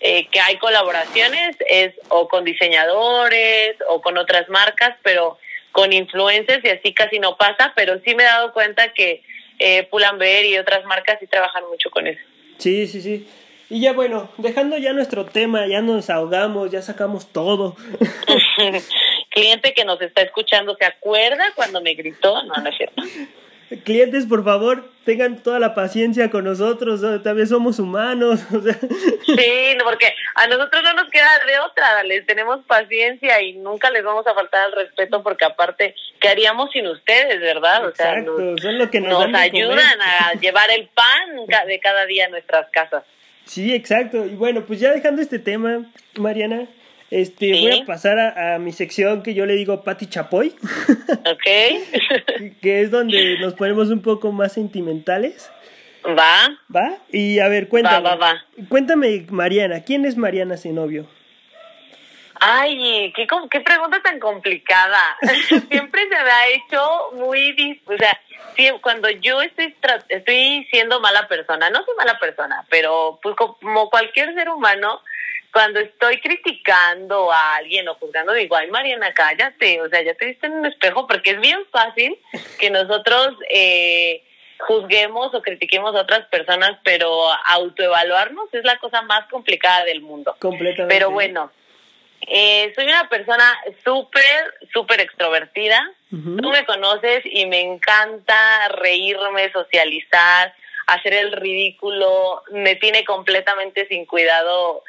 [SPEAKER 2] eh, que hay colaboraciones, es o con diseñadores o con otras marcas, pero con influencers y así casi no pasa. Pero sí me he dado cuenta que eh, Pull&Bear y otras marcas sí trabajan mucho con eso.
[SPEAKER 1] Sí, sí, sí. Y ya bueno, dejando ya nuestro tema, ya nos ahogamos, ya sacamos todo.
[SPEAKER 2] Cliente que nos está escuchando, ¿se acuerda cuando me gritó? No, no es cierto.
[SPEAKER 1] Clientes, por favor, tengan toda la paciencia con nosotros, también somos humanos.
[SPEAKER 2] Sí, porque a nosotros no nos queda de otra, les tenemos paciencia y nunca les vamos a faltar al respeto porque aparte, ¿qué haríamos sin ustedes, verdad?
[SPEAKER 1] O sea, nos, son lo que nos,
[SPEAKER 2] nos ayudan a llevar el pan de cada día a nuestras casas.
[SPEAKER 1] Sí, exacto. Y bueno, pues ya dejando este tema, Mariana, este, voy a pasar a, mi sección que yo le digo Pati Chapoy.
[SPEAKER 2] Ok.
[SPEAKER 1] que es donde nos ponemos un poco más sentimentales.
[SPEAKER 2] Va.
[SPEAKER 1] ¿Va? Y a ver, cuéntame.
[SPEAKER 2] Va, va, va.
[SPEAKER 1] Cuéntame, Mariana, ¿quién es Mariana Zenobio?
[SPEAKER 2] Ay, qué, qué pregunta tan complicada. Siempre se me ha hecho muy... O sea, cuando yo estoy, estoy siendo mala persona, no soy mala persona, pero pues como cualquier ser humano, cuando estoy criticando a alguien o juzgando, digo, ay Mariana, cállate, o sea, ya te viste en un espejo, porque es bien fácil que nosotros eh, juzguemos o critiquemos a otras personas, pero autoevaluarnos es la cosa más complicada del mundo.
[SPEAKER 1] Completamente.
[SPEAKER 2] Pero bueno, eh, soy una persona súper, súper extrovertida. Tú me conoces y me encanta reírme, socializar, hacer el ridículo. Me tiene completamente sin cuidado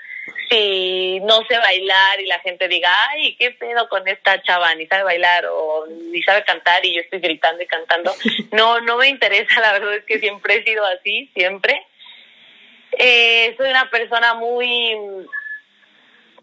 [SPEAKER 2] si no sé bailar y la gente diga, ay, ¿qué pedo con esta chava? Ni sabe bailar o ni sabe cantar y yo estoy gritando y cantando. No, no me interesa, la verdad es que siempre he sido así, siempre. Eh, soy una persona muy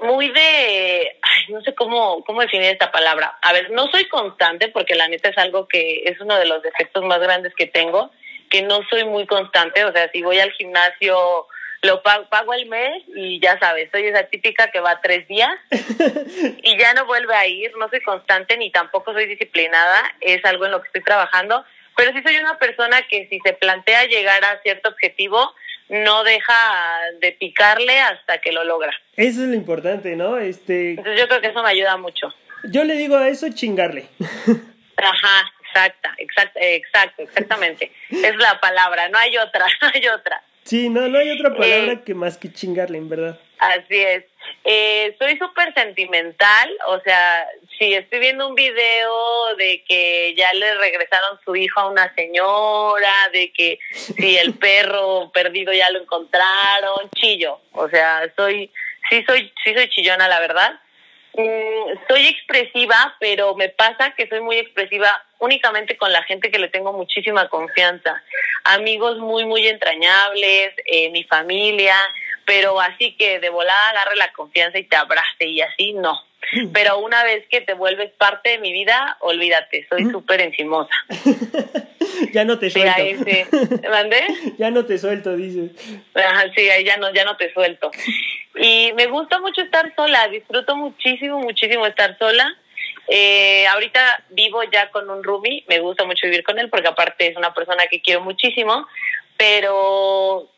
[SPEAKER 2] muy de, ay, no sé cómo, cómo definir esta palabra. A ver, no soy constante porque la neta es algo que es uno de los defectos más grandes que tengo, que no soy muy constante, o sea, si voy al gimnasio lo pago, pago el mes y ya sabes, soy esa típica que va tres días y ya no vuelve a ir, no soy constante ni tampoco soy disciplinada, es algo en lo que estoy trabajando, pero sí soy una persona que si se plantea llegar a cierto objetivo, no deja de picarle hasta que lo logra.
[SPEAKER 1] Eso es lo importante, ¿no? Este,
[SPEAKER 2] Entonces yo creo que eso me ayuda mucho.
[SPEAKER 1] yo le digo a eso chingarle.
[SPEAKER 2] Ajá, exacta, exacta, exacto, exactamente. Es la palabra, no hay otra, no hay otra.
[SPEAKER 1] Sí, no, no hay otra palabra
[SPEAKER 2] Eh.
[SPEAKER 1] que más que chingarle, en verdad.
[SPEAKER 2] Así es. Eh, soy súper sentimental, o sea, si estoy viendo un video de que ya le regresaron su hijo a una señora, de que si el perro perdido ya lo encontraron, chillo. O sea, soy, sí soy, sí soy chillona, la verdad. Mm, soy expresiva, pero me pasa que soy muy expresiva únicamente con la gente que le tengo muchísima confianza. Amigos muy, muy entrañables, eh, mi familia, pero así que de volada agarre la confianza y te abrace y así, no. Pero una vez que te vuelves parte de mi vida, olvídate, soy súper encimosa.
[SPEAKER 1] ya no te
[SPEAKER 2] Sí,
[SPEAKER 1] suelto.
[SPEAKER 2] ahí sí. ¿Mandé?
[SPEAKER 1] ya no te suelto, dice.
[SPEAKER 2] Ajá, sí, ahí ya no, ya no te suelto. Y me gusta mucho estar sola, disfruto muchísimo, muchísimo estar sola. Eh, ahorita vivo ya con un roomie, me gusta mucho vivir con él porque aparte es una persona que quiero muchísimo, pero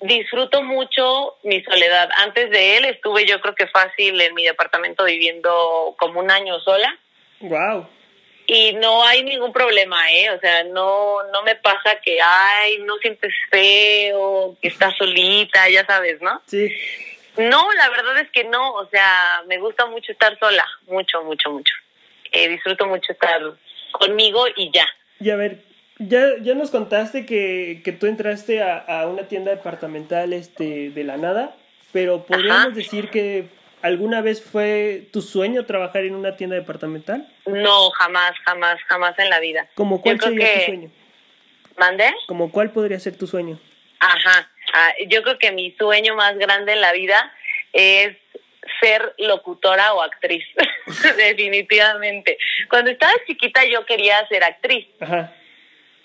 [SPEAKER 2] disfruto mucho mi soledad. Antes de él estuve yo creo que fácil en mi departamento viviendo como un año sola
[SPEAKER 1] Wow.
[SPEAKER 2] y no hay ningún problema, ¿eh? O sea, no, no me pasa que, ay, no sientes feo, que estás solita, ya sabes, ¿no?
[SPEAKER 1] Sí.
[SPEAKER 2] No, la verdad es que no, o sea, me gusta mucho estar sola, mucho, mucho, mucho. Eh, disfruto mucho estar conmigo y ya.
[SPEAKER 1] Y a ver, ya, ya nos contaste que, que tú entraste a, a una tienda departamental este, de la nada, pero podríamos
[SPEAKER 2] Ajá.
[SPEAKER 1] decir que alguna vez fue tu sueño trabajar en una tienda departamental.
[SPEAKER 2] No, jamás, jamás, jamás en la vida.
[SPEAKER 1] ¿Como cuál sería tu sueño?
[SPEAKER 2] ¿Mandé?
[SPEAKER 1] ¿Como cuál podría ser tu sueño?
[SPEAKER 2] Ajá. Ah, yo creo que mi sueño más grande en la vida es ser locutora o actriz, definitivamente. Cuando estaba chiquita yo quería ser actriz,
[SPEAKER 1] Ajá.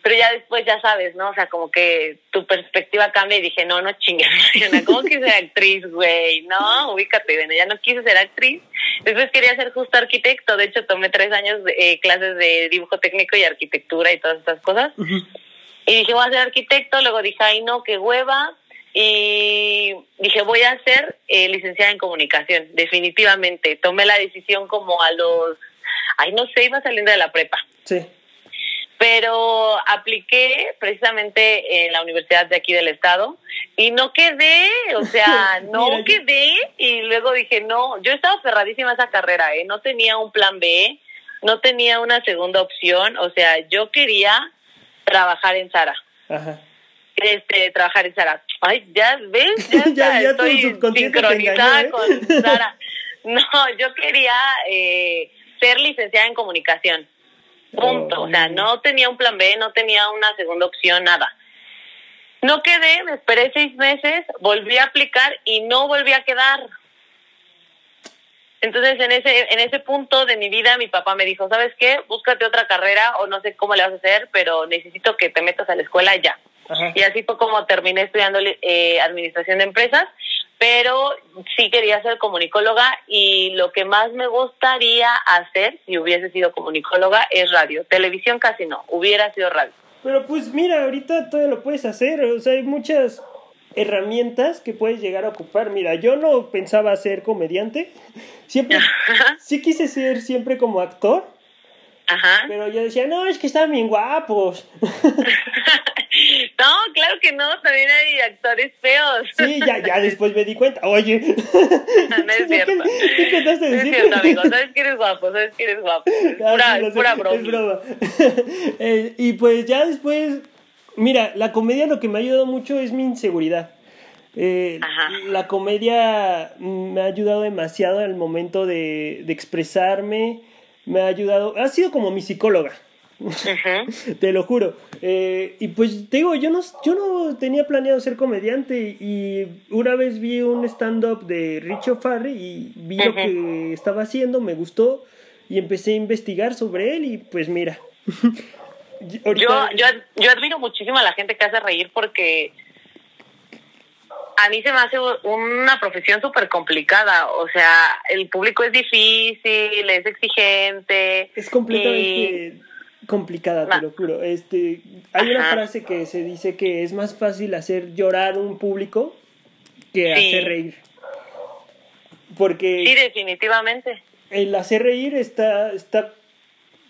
[SPEAKER 2] Pero ya después ya sabes, ¿no? O sea, como que tu perspectiva cambia y dije, no, no chingues, ¿cómo que ser actriz, güey? No, ubícate, bueno, ya no quise ser actriz. Después quería ser justo arquitecto, de hecho tomé tres años de eh, clases de dibujo técnico y arquitectura y todas estas cosas. Y dije, voy a ser arquitecto, luego dije, ay, no, qué hueva. Y dije, voy a ser eh, licenciada en comunicación, definitivamente. Tomé la decisión como a los, ay, no sé, iba saliendo de la prepa.
[SPEAKER 1] Sí.
[SPEAKER 2] Pero apliqué precisamente en la universidad de aquí del estado y no quedé, o sea, no
[SPEAKER 1] Mira,
[SPEAKER 2] quedé. Y luego dije, no, yo estaba cerradísima a esa carrera, ¿eh? No tenía un plan B, no tenía una segunda opción, o sea, yo quería trabajar en Sara
[SPEAKER 1] Ajá.
[SPEAKER 2] este trabajar en Sara. Ay, ya ves, ya, estoy sincronizada
[SPEAKER 1] engañó, ¿eh?
[SPEAKER 2] con Sara. No, yo quería eh, ser licenciada en comunicación. Punto. O sea, no tenía un plan B, no tenía una segunda opción, nada. No quedé, me esperé seis meses, volví a aplicar y no volví a quedar. Entonces, en ese, en ese punto de mi vida, mi papá me dijo, ¿sabes qué? Búscate otra carrera o no sé cómo le vas a hacer, pero necesito que te metas a la escuela ya.
[SPEAKER 1] Ajá.
[SPEAKER 2] Y así fue como terminé estudiando eh, administración de empresas, pero sí quería ser comunicóloga y lo que más me gustaría hacer si hubiese sido comunicóloga es radio. Televisión casi no, hubiera sido radio.
[SPEAKER 1] Pero pues mira, ahorita todavía lo puedes hacer, o sea, hay muchas herramientas que puedes llegar a ocupar. Mira, yo no pensaba ser comediante, siempre, sí quise ser siempre como actor,
[SPEAKER 2] Ajá.
[SPEAKER 1] pero yo decía, no, es que están bien guapos.
[SPEAKER 2] No, claro que no, también hay actores feos.
[SPEAKER 1] Sí, ya, ya después me di cuenta, oye.
[SPEAKER 2] No es cierto.
[SPEAKER 1] ¿Qué, intentaste
[SPEAKER 2] No es
[SPEAKER 1] decir?
[SPEAKER 2] cierto, amigo. Sabes que eres guapo, sabes que eres guapo.
[SPEAKER 1] Ah,
[SPEAKER 2] Pura, pura
[SPEAKER 1] es
[SPEAKER 2] broma.
[SPEAKER 1] broma. Eh, y pues ya después, mira, la comedia lo que me ha ayudado mucho es mi inseguridad. Eh, la comedia me ha ayudado demasiado al momento de, de expresarme, me ha ayudado, ha sido como mi psicóloga. Te lo juro. Eh, y pues te digo, yo no, yo no tenía planeado ser comediante y una vez vi un stand-up de Richo Farri y vi lo que estaba haciendo, me gustó y empecé a investigar sobre él y pues mira.
[SPEAKER 2] Yo, yo, yo admiro muchísimo a la gente que hace reír porque a mí se me hace una profesión súper complicada. O sea, el público es difícil, es exigente.
[SPEAKER 1] es completamente complicada, te lo juro. Este, hay una frase que se dice que es más fácil hacer llorar un público que hacer reír. Porque
[SPEAKER 2] Sí, definitivamente.
[SPEAKER 1] el hacer reír está, está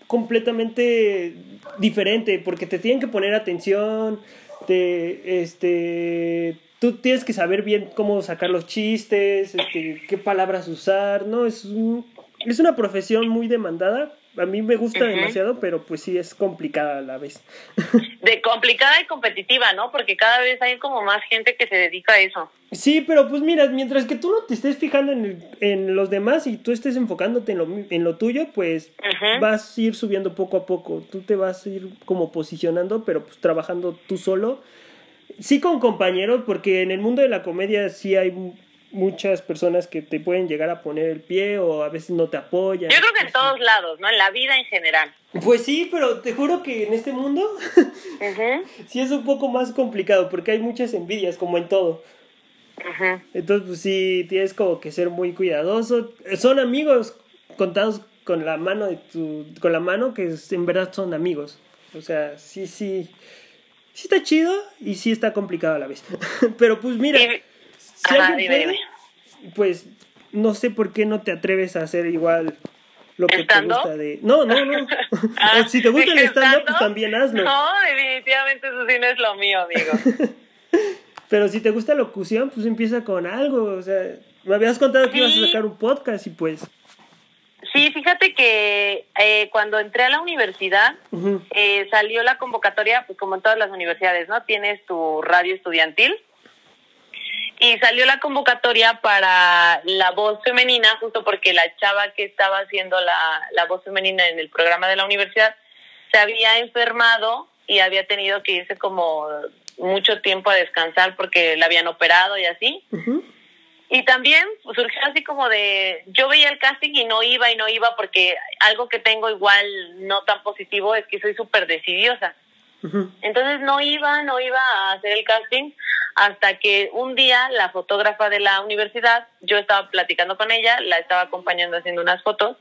[SPEAKER 1] completamente diferente, porque te tienen que poner atención, te, este, tú tienes que saber bien cómo sacar los chistes, este, qué palabras usar, ¿no? Es, un- es una profesión muy demandada. A mí me gusta demasiado, pero pues sí es complicada a la vez.
[SPEAKER 2] De complicada y competitiva, ¿no? Porque cada vez hay como más gente que se dedica a eso.
[SPEAKER 1] Sí, pero pues mira, mientras que tú no te estés fijando en, el- en los demás y tú estés enfocándote en lo, en lo tuyo, pues vas a ir subiendo poco a poco. Tú te vas a ir como posicionando, pero pues trabajando tú solo. Sí con compañeros, porque en el mundo de la comedia sí hay muchas personas que te pueden llegar a poner el pie o a veces no te apoyan.
[SPEAKER 2] Yo creo que en todos lados, ¿no? En la vida en general.
[SPEAKER 1] Pues sí, pero te juro que en este mundo
[SPEAKER 2] Ujú,
[SPEAKER 1] sí es un poco más complicado porque hay muchas envidias, como en todo.
[SPEAKER 2] ujú.
[SPEAKER 1] Entonces, pues sí, tienes como que ser muy cuidadoso. Son amigos contados con la mano de tu, con la mano que en verdad son amigos. O sea, sí, sí, sí está chido y sí está complicado a la vez. Pero pues mira,
[SPEAKER 2] Y-
[SPEAKER 1] si
[SPEAKER 2] Ajá,
[SPEAKER 1] alguien
[SPEAKER 2] dime,
[SPEAKER 1] puede,
[SPEAKER 2] dime.
[SPEAKER 1] pues no sé por qué no te atreves a hacer igual lo que te gusta de... No, no, no.
[SPEAKER 2] Ah,
[SPEAKER 1] si te gusta el
[SPEAKER 2] ¿dije
[SPEAKER 1] stand-up, pues también hazlo.
[SPEAKER 2] No, definitivamente eso sí no es lo mío, amigo.
[SPEAKER 1] Pero si te gusta locución, pues empieza con algo. O sea, me habías contado que ibas a sacar un podcast y pues...
[SPEAKER 2] Sí, fíjate que eh, cuando entré a la universidad eh, salió la convocatoria, pues como en todas las universidades, ¿no? Tienes tu radio estudiantil y salió la convocatoria para la voz femenina, justo porque la chava que estaba haciendo la, la voz femenina en el programa de la universidad se había enfermado y había tenido que irse como mucho tiempo a descansar porque la habían operado y así. Y también surgió así como de, yo veía el casting y no iba y no iba porque algo que tengo igual no tan positivo es que soy súper decidiosa. Entonces no iba, no iba a hacer el casting hasta que un día la fotógrafa de la universidad, yo estaba platicando con ella, la estaba acompañando haciendo unas fotos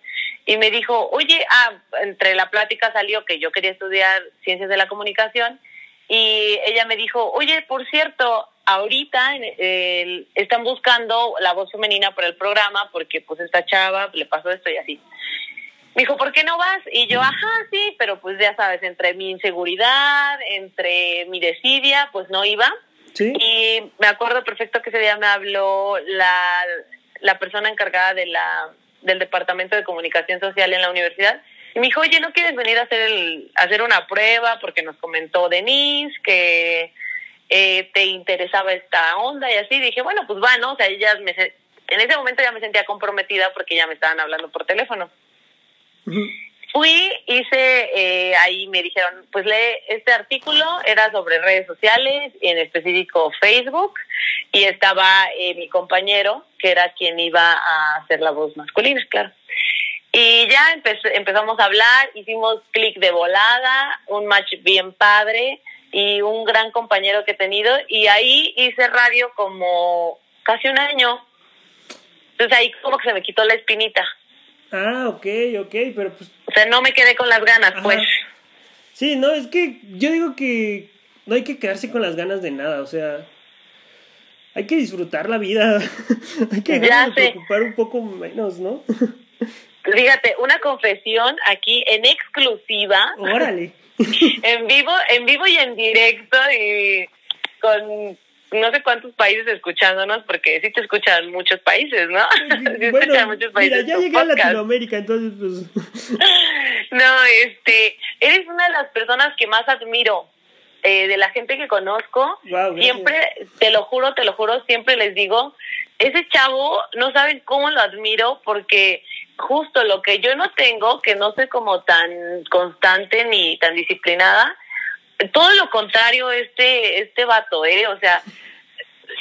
[SPEAKER 2] y me dijo, oye, ah, entre la plática salió que yo quería estudiar ciencias de la comunicación y ella me dijo, oye, por cierto, ahorita el- están buscando la voz femenina para el programa porque pues esta chava le pasó esto y así. Me dijo, ¿por qué no vas? Y yo, ajá, sí, pero pues ya sabes, entre mi inseguridad, entre mi desidia, pues no iba.
[SPEAKER 1] Sí.
[SPEAKER 2] Y me acuerdo perfecto que ese día me habló la, la persona encargada de la, del Departamento de Comunicación Social en la universidad. Y me dijo, oye, ¿no quieres venir a hacer, el, a hacer una prueba? Porque nos comentó Denise que eh, te interesaba esta onda y así. Dije, bueno, pues va, ¿no? O sea, ella me, en ese momento ya me sentía comprometida porque ya me estaban hablando por teléfono. Fui, hice, eh, ahí me dijeron, pues lee este artículo, era sobre redes sociales, en específico Facebook, y estaba eh, mi compañero, que era quien iba a hacer la voz masculina, claro. Y ya empe- empezamos a hablar, hicimos clic de volada, un match bien padre y un gran compañero que he tenido, y ahí hice radio como casi un año. Entonces ahí como que se me quitó la espinita.
[SPEAKER 1] Ah, ok, ok, pero pues...
[SPEAKER 2] O sea, no me quedé con las ganas,
[SPEAKER 1] Ajá.
[SPEAKER 2] pues.
[SPEAKER 1] Sí, no, es que yo digo que no hay que quedarse con las ganas de nada, o sea... Hay que disfrutar la vida. hay que preocupar un poco menos, ¿no?
[SPEAKER 2] Fíjate, una confesión aquí en exclusiva,
[SPEAKER 1] Órale.
[SPEAKER 2] en vivo, en vivo y en directo y con no sé cuántos países escuchándonos, porque sí te escuchan muchos países, ¿no? Sí
[SPEAKER 1] bueno,
[SPEAKER 2] escuchan muchos países
[SPEAKER 1] mira, ya llegué a. Latinoamérica, entonces pues...
[SPEAKER 2] No, este, eres una de las personas que más admiro. eh, de la gente que conozco,
[SPEAKER 1] gracias.
[SPEAKER 2] siempre, te lo juro, te lo juro, siempre les digo, ese chavo, no saben cómo lo admiro, porque justo lo que yo no tengo, que no soy como tan constante ni tan disciplinada, todo lo contrario este, este vato, ¿eh? O sea,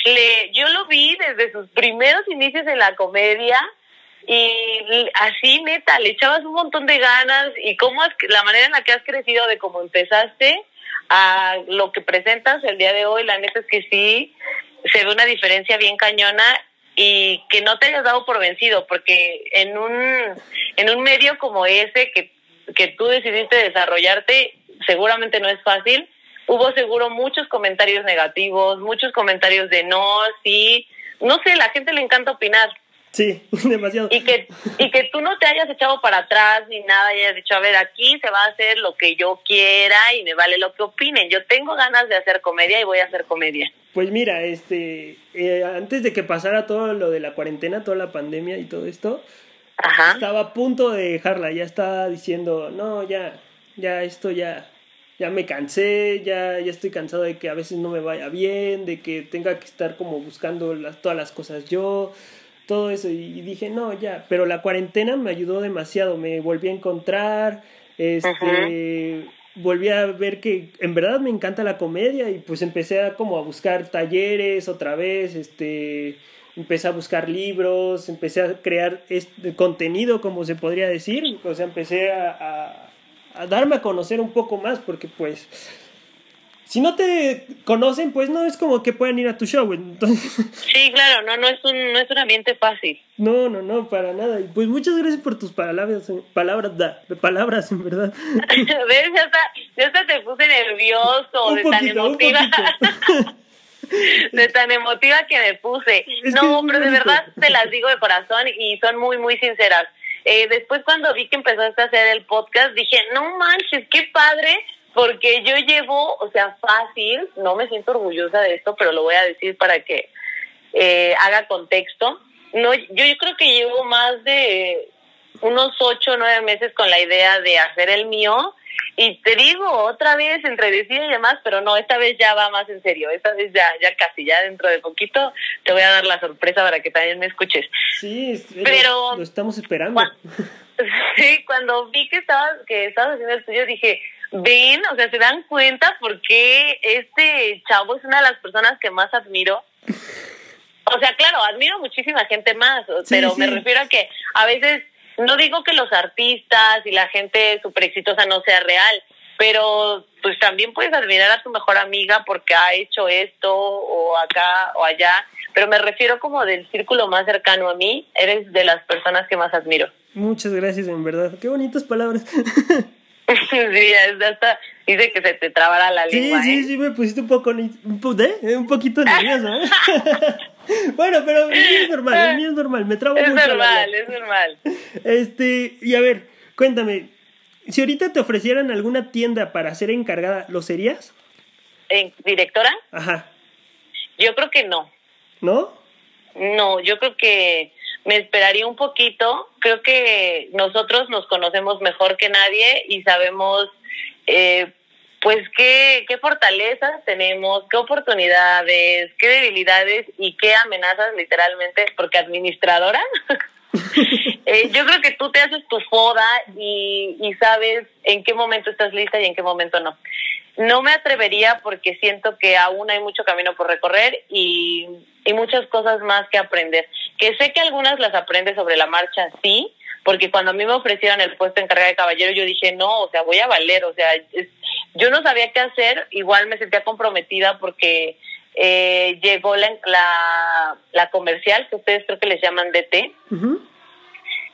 [SPEAKER 2] le, yo lo vi desde sus primeros inicios en la comedia y así neta, le echabas un montón de ganas y cómo has, la manera en la que has crecido de cómo empezaste a lo que presentas el día de hoy, la neta es que sí, se ve una diferencia bien cañona y que no te hayas dado por vencido, porque en un, en un medio como ese que que tú decidiste desarrollarte, seguramente no es fácil. Hubo seguro muchos comentarios negativos, muchos comentarios de no, sí, no sé, la gente le encanta opinar.
[SPEAKER 1] Sí, demasiado.
[SPEAKER 2] Y que, y que tú no te hayas echado para atrás ni nada y hayas dicho, a ver, aquí se va a hacer lo que yo quiera y me vale lo que opinen. Yo tengo ganas de hacer comedia y voy a hacer comedia.
[SPEAKER 1] Pues mira, este, eh, antes de que pasara todo lo de la cuarentena, toda la pandemia y todo esto, estaba a punto de dejarla, ya estaba diciendo, no, ya, ya esto ya, ya me cansé, ya, ya estoy cansado de que a veces no me vaya bien, de que tenga que estar como buscando las, todas las cosas yo todo eso. Y, dije, no, ya, pero la cuarentena me ayudó demasiado, me volví a encontrar, este, volví a ver que en verdad me encanta la comedia y pues empecé a como a buscar talleres otra vez, este, empecé a buscar libros, empecé a crear este contenido, como se podría decir, o sea, empecé a, a darme a conocer un poco más porque pues si no te conocen, pues no es como que puedan ir a tu show, entonces...
[SPEAKER 2] Sí, claro, no, no es un, no es un ambiente fácil.
[SPEAKER 1] No, no, no, para nada. Y pues muchas gracias por tus palabras, palabras, da, palabras, en verdad.
[SPEAKER 2] ¿Ves? Ya hasta, ya hasta te puse nervioso de tan emotiva. de tan emotiva que me puse. no, pero de verdad te las digo de corazón y son muy, muy sinceras. Eh, después cuando vi que empezaste a hacer el podcast, dije, no manches, qué padre porque yo llevo, o sea, fácil, no me siento orgullosa de esto, pero lo voy a decir para que eh, haga contexto. No, yo, yo creo que llevo más de unos ocho o nueve meses con la idea de hacer el mío. Y te digo, otra vez, entre decir y demás, pero no, esta vez ya va más en serio. Esta vez ya, ya casi, ya dentro de poquito te voy a dar la sorpresa para que también me escuches.
[SPEAKER 1] Sí, pero lo estamos esperando.
[SPEAKER 2] sí, cuando vi que estabas, que estabas haciendo el tuyo, dije, ven, o sea, se dan cuenta porque este chavo es una de las personas que más admiro. O sea, claro, admiro muchísima gente más, pero me refiero a que a veces no digo que los artistas y la gente súper exitosa no sea real, pero pues también puedes admirar a tu mejor amiga porque ha hecho esto o acá o allá, pero me refiero como del círculo más cercano a mí, eres de las personas que más admiro.
[SPEAKER 1] Muchas gracias, en verdad. Qué bonitas palabras.
[SPEAKER 2] sí, hasta dice que se te trabara la lengua.
[SPEAKER 1] Sí, sí, ¿eh? sí, me pusiste un poco, un, ¿eh? un poquito nervioso. ¿eh? bueno, pero es normal, el mío es normal, me trabo
[SPEAKER 2] es
[SPEAKER 1] mucho.
[SPEAKER 2] Es normal, es normal.
[SPEAKER 1] Este, y a ver, cuéntame, si ahorita te ofrecieran alguna tienda para ser encargada, ¿lo serías?
[SPEAKER 2] ¿En ¿Directora?
[SPEAKER 1] Ajá.
[SPEAKER 2] Yo creo que no.
[SPEAKER 1] ¿No?
[SPEAKER 2] No, yo creo que me esperaría un poquito. Creo que nosotros nos conocemos mejor que nadie y sabemos, eh, pues, qué, qué fortalezas tenemos, qué oportunidades, qué debilidades y qué amenazas, literalmente, porque administradora. eh, yo creo que tú te haces tu foda y, y sabes en qué momento estás lista y en qué momento no. No me atrevería porque siento que aún hay mucho camino por recorrer y, y muchas cosas más que aprender. Que sé que algunas las aprendes sobre la marcha, sí, porque cuando a mí me ofrecieron el puesto encargada de caballero, yo dije, no, o sea, voy a valer, o sea, yo no sabía qué hacer, igual me sentía comprometida porque eh, llegó la, la, la, comercial, que ustedes creo que les llaman DT,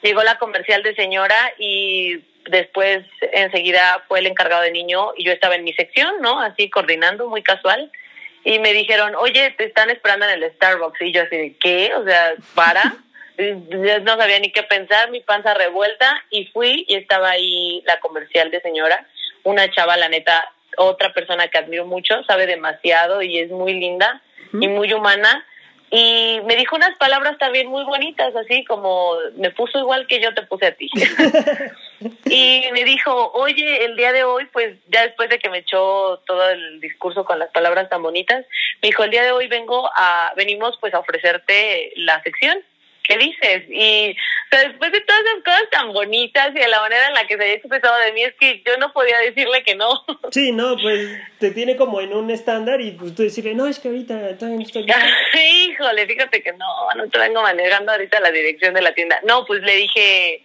[SPEAKER 2] llegó la comercial de señora y después enseguida fue el encargado de niño y yo estaba en mi sección, ¿no? Así coordinando, muy casual. Y me dijeron, oye, te están esperando en el Starbucks. Y yo así ¿qué? O sea, para. no sabía ni qué pensar, mi panza revuelta. Y fui y estaba ahí la comercial de señora, una chava, la neta, otra persona que admiro mucho, sabe demasiado y es muy linda y muy humana y me dijo unas palabras también muy bonitas, así como me puso igual que yo te puse a ti. y me dijo, oye, el día de hoy, pues ya después de que me echó todo el discurso con las palabras tan bonitas, me dijo, el día de hoy vengo a, venimos pues a ofrecerte la sección. ¿Qué dices? Y después de todas esas cosas tan bonitas y de la manera en la que se había expresado de mí, es que yo no podía decirle que no.
[SPEAKER 1] Sí, no, pues te tiene como en un estándar y pues tú decirle, no, es que ahorita todavía no estoy.
[SPEAKER 2] Híjole, fíjate que no, no te vengo manejando ahorita la dirección de la tienda. No, pues le dije,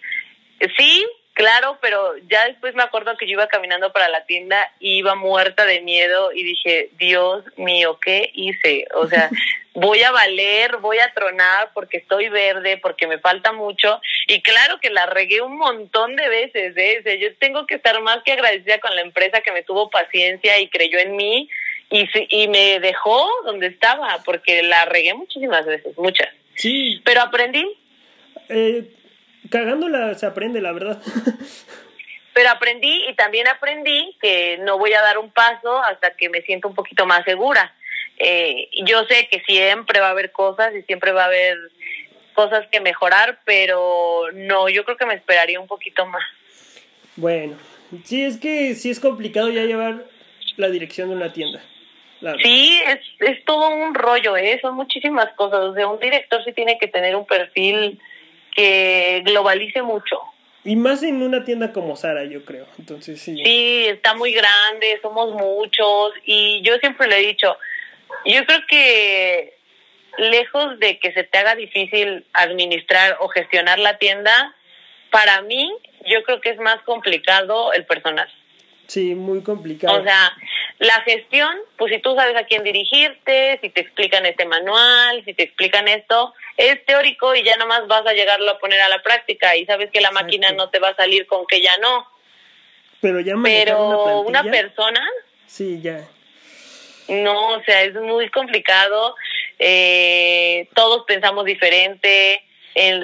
[SPEAKER 2] sí, Claro, pero ya después me acuerdo que yo iba caminando para la tienda y iba muerta de miedo y dije, Dios mío, ¿qué hice? O sea, voy a valer, voy a tronar porque estoy verde, porque me falta mucho. Y claro que la regué un montón de veces. ¿eh? yo tengo que estar más que agradecida con la empresa que me tuvo paciencia y creyó en mí y, y me dejó donde estaba, porque la regué muchísimas veces, muchas.
[SPEAKER 1] Sí.
[SPEAKER 2] Pero aprendí.
[SPEAKER 1] Eh, cagándola se aprende, la verdad.
[SPEAKER 2] Pero aprendí y también aprendí que no voy a dar un paso hasta que me siento un poquito más segura. Eh, yo sé que siempre va a haber cosas y siempre va a haber cosas que mejorar, pero no, yo creo que me esperaría un poquito más.
[SPEAKER 1] Bueno, sí, es que sí es complicado ya llevar la dirección de una tienda.
[SPEAKER 2] Sí, es, es todo un rollo, ¿eh? son muchísimas cosas. O sea, un director sí tiene que tener un perfil que globalice mucho.
[SPEAKER 1] Y más en una tienda como Sara, yo creo. Entonces, sí.
[SPEAKER 2] Sí, está muy grande, somos muchos. Y yo siempre le he dicho, yo creo que lejos de que se te haga difícil administrar o gestionar la tienda, para mí yo creo que es más complicado el personal.
[SPEAKER 1] Sí, muy complicado.
[SPEAKER 2] O sea, la gestión, pues si tú sabes a quién dirigirte, si te explican este manual, si te explican esto, es teórico y ya nomás vas a llegarlo a poner a la práctica y sabes que la máquina no te va a salir con que ya no.
[SPEAKER 1] Pero ya
[SPEAKER 2] Pero una persona.
[SPEAKER 1] Sí, ya.
[SPEAKER 2] No, o sea, es muy complicado. Eh, todos pensamos diferente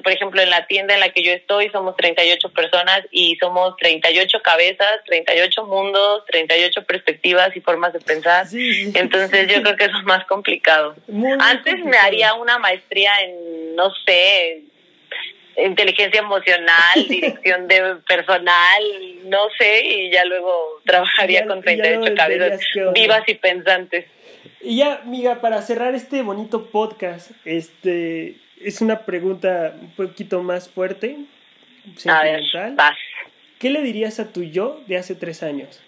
[SPEAKER 2] por ejemplo, en la tienda en la que yo estoy somos 38 personas y somos 38 cabezas, 38 mundos, 38 perspectivas y formas de pensar. Entonces yo creo que eso es más complicado. Antes me haría una maestría en, no sé, inteligencia emocional, dirección de personal, no sé, y ya luego trabajaría con 38 cabezas vivas y pensantes.
[SPEAKER 1] Y ya, amiga, para cerrar este bonito podcast, este es una pregunta un poquito más fuerte,
[SPEAKER 2] sentimental.
[SPEAKER 1] ¿Qué le dirías a tu yo de hace tres años?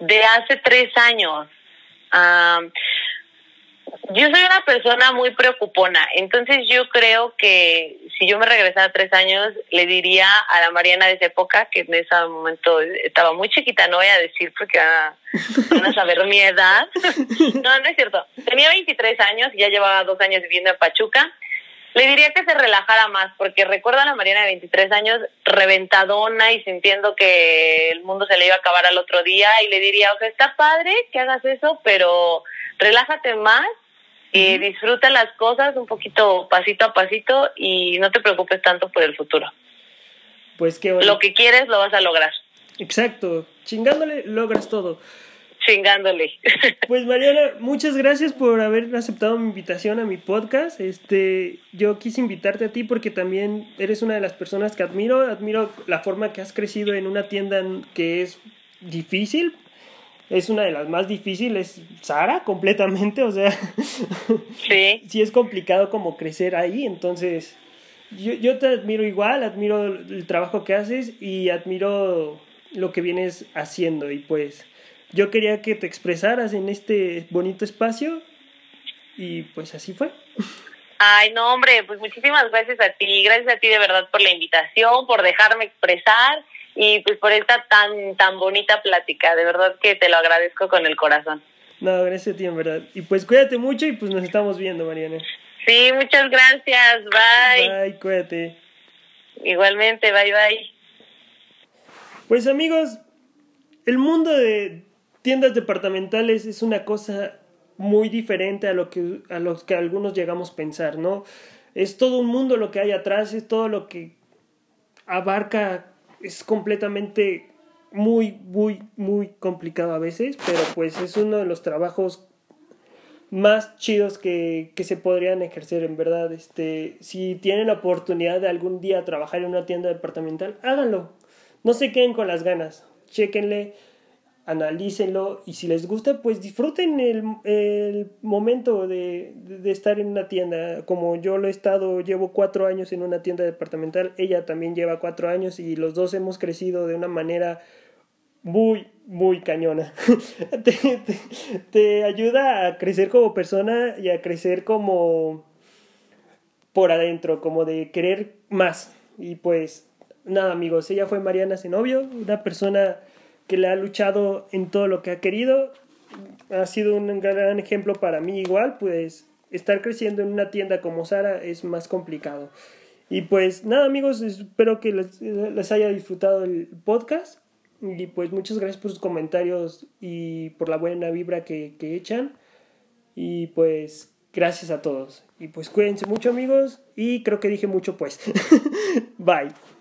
[SPEAKER 2] De hace tres años. yo soy una persona muy preocupona, entonces yo creo que si yo me regresara tres años, le diría a la Mariana de esa época, que en ese momento estaba muy chiquita, no voy a decir porque van a saber mi edad. no, no es cierto. Tenía 23 años y ya llevaba dos años viviendo en Pachuca le diría que se relajara más, porque recuerda a la Mariana de 23 años reventadona y sintiendo que el mundo se le iba a acabar al otro día, y le diría, o sea, está padre que hagas eso, pero relájate más y disfruta las cosas un poquito pasito a pasito y no te preocupes tanto por el futuro.
[SPEAKER 1] Pues que
[SPEAKER 2] Lo que quieres lo vas a lograr.
[SPEAKER 1] Exacto, chingándole logras todo
[SPEAKER 2] chingándole.
[SPEAKER 1] Pues Mariana, muchas gracias por haber aceptado mi invitación a mi podcast. Este, yo quise invitarte a ti porque también eres una de las personas que admiro, admiro la forma que has crecido en una tienda que es difícil. Es una de las más difíciles, Sara, completamente, o sea,
[SPEAKER 2] sí.
[SPEAKER 1] sí es complicado como crecer ahí, entonces yo, yo te admiro igual, admiro el trabajo que haces y admiro lo que vienes haciendo y pues yo quería que te expresaras en este bonito espacio y pues así fue.
[SPEAKER 2] Ay, no, hombre, pues muchísimas gracias a ti, gracias a ti de verdad por la invitación, por dejarme expresar y pues por esta tan tan bonita plática, de verdad que te lo agradezco con el corazón.
[SPEAKER 1] No, gracias a ti en verdad. Y pues cuídate mucho y pues nos estamos viendo, Mariana.
[SPEAKER 2] Sí, muchas gracias, bye.
[SPEAKER 1] Bye, cuídate.
[SPEAKER 2] Igualmente, bye, bye.
[SPEAKER 1] Pues amigos, el mundo de tiendas departamentales es una cosa muy diferente a lo que a los que algunos llegamos a pensar, ¿no? Es todo un mundo lo que hay atrás, es todo lo que abarca, es completamente muy, muy, muy complicado a veces, pero pues es uno de los trabajos más chidos que, que se podrían ejercer en verdad. Este, si tienen la oportunidad de algún día trabajar en una tienda departamental, háganlo. No se queden con las ganas. Chequenle analícenlo y si les gusta, pues disfruten el, el momento de, de, estar en una tienda. Como yo lo he estado, llevo cuatro años en una tienda departamental, ella también lleva cuatro años y los dos hemos crecido de una manera muy, muy cañona. te, te, te ayuda a crecer como persona y a crecer como por adentro, como de querer más. Y pues nada amigos, ella fue Mariana Zenobio, una persona que le ha luchado en todo lo que ha querido. Ha sido un gran ejemplo para mí igual, pues estar creciendo en una tienda como Sara es más complicado. Y pues nada amigos, espero que les, haya disfrutado el podcast. Y pues muchas gracias por sus comentarios y por la buena vibra que, que echan. Y pues gracias a todos. Y pues cuídense mucho amigos. Y creo que dije mucho pues. Bye.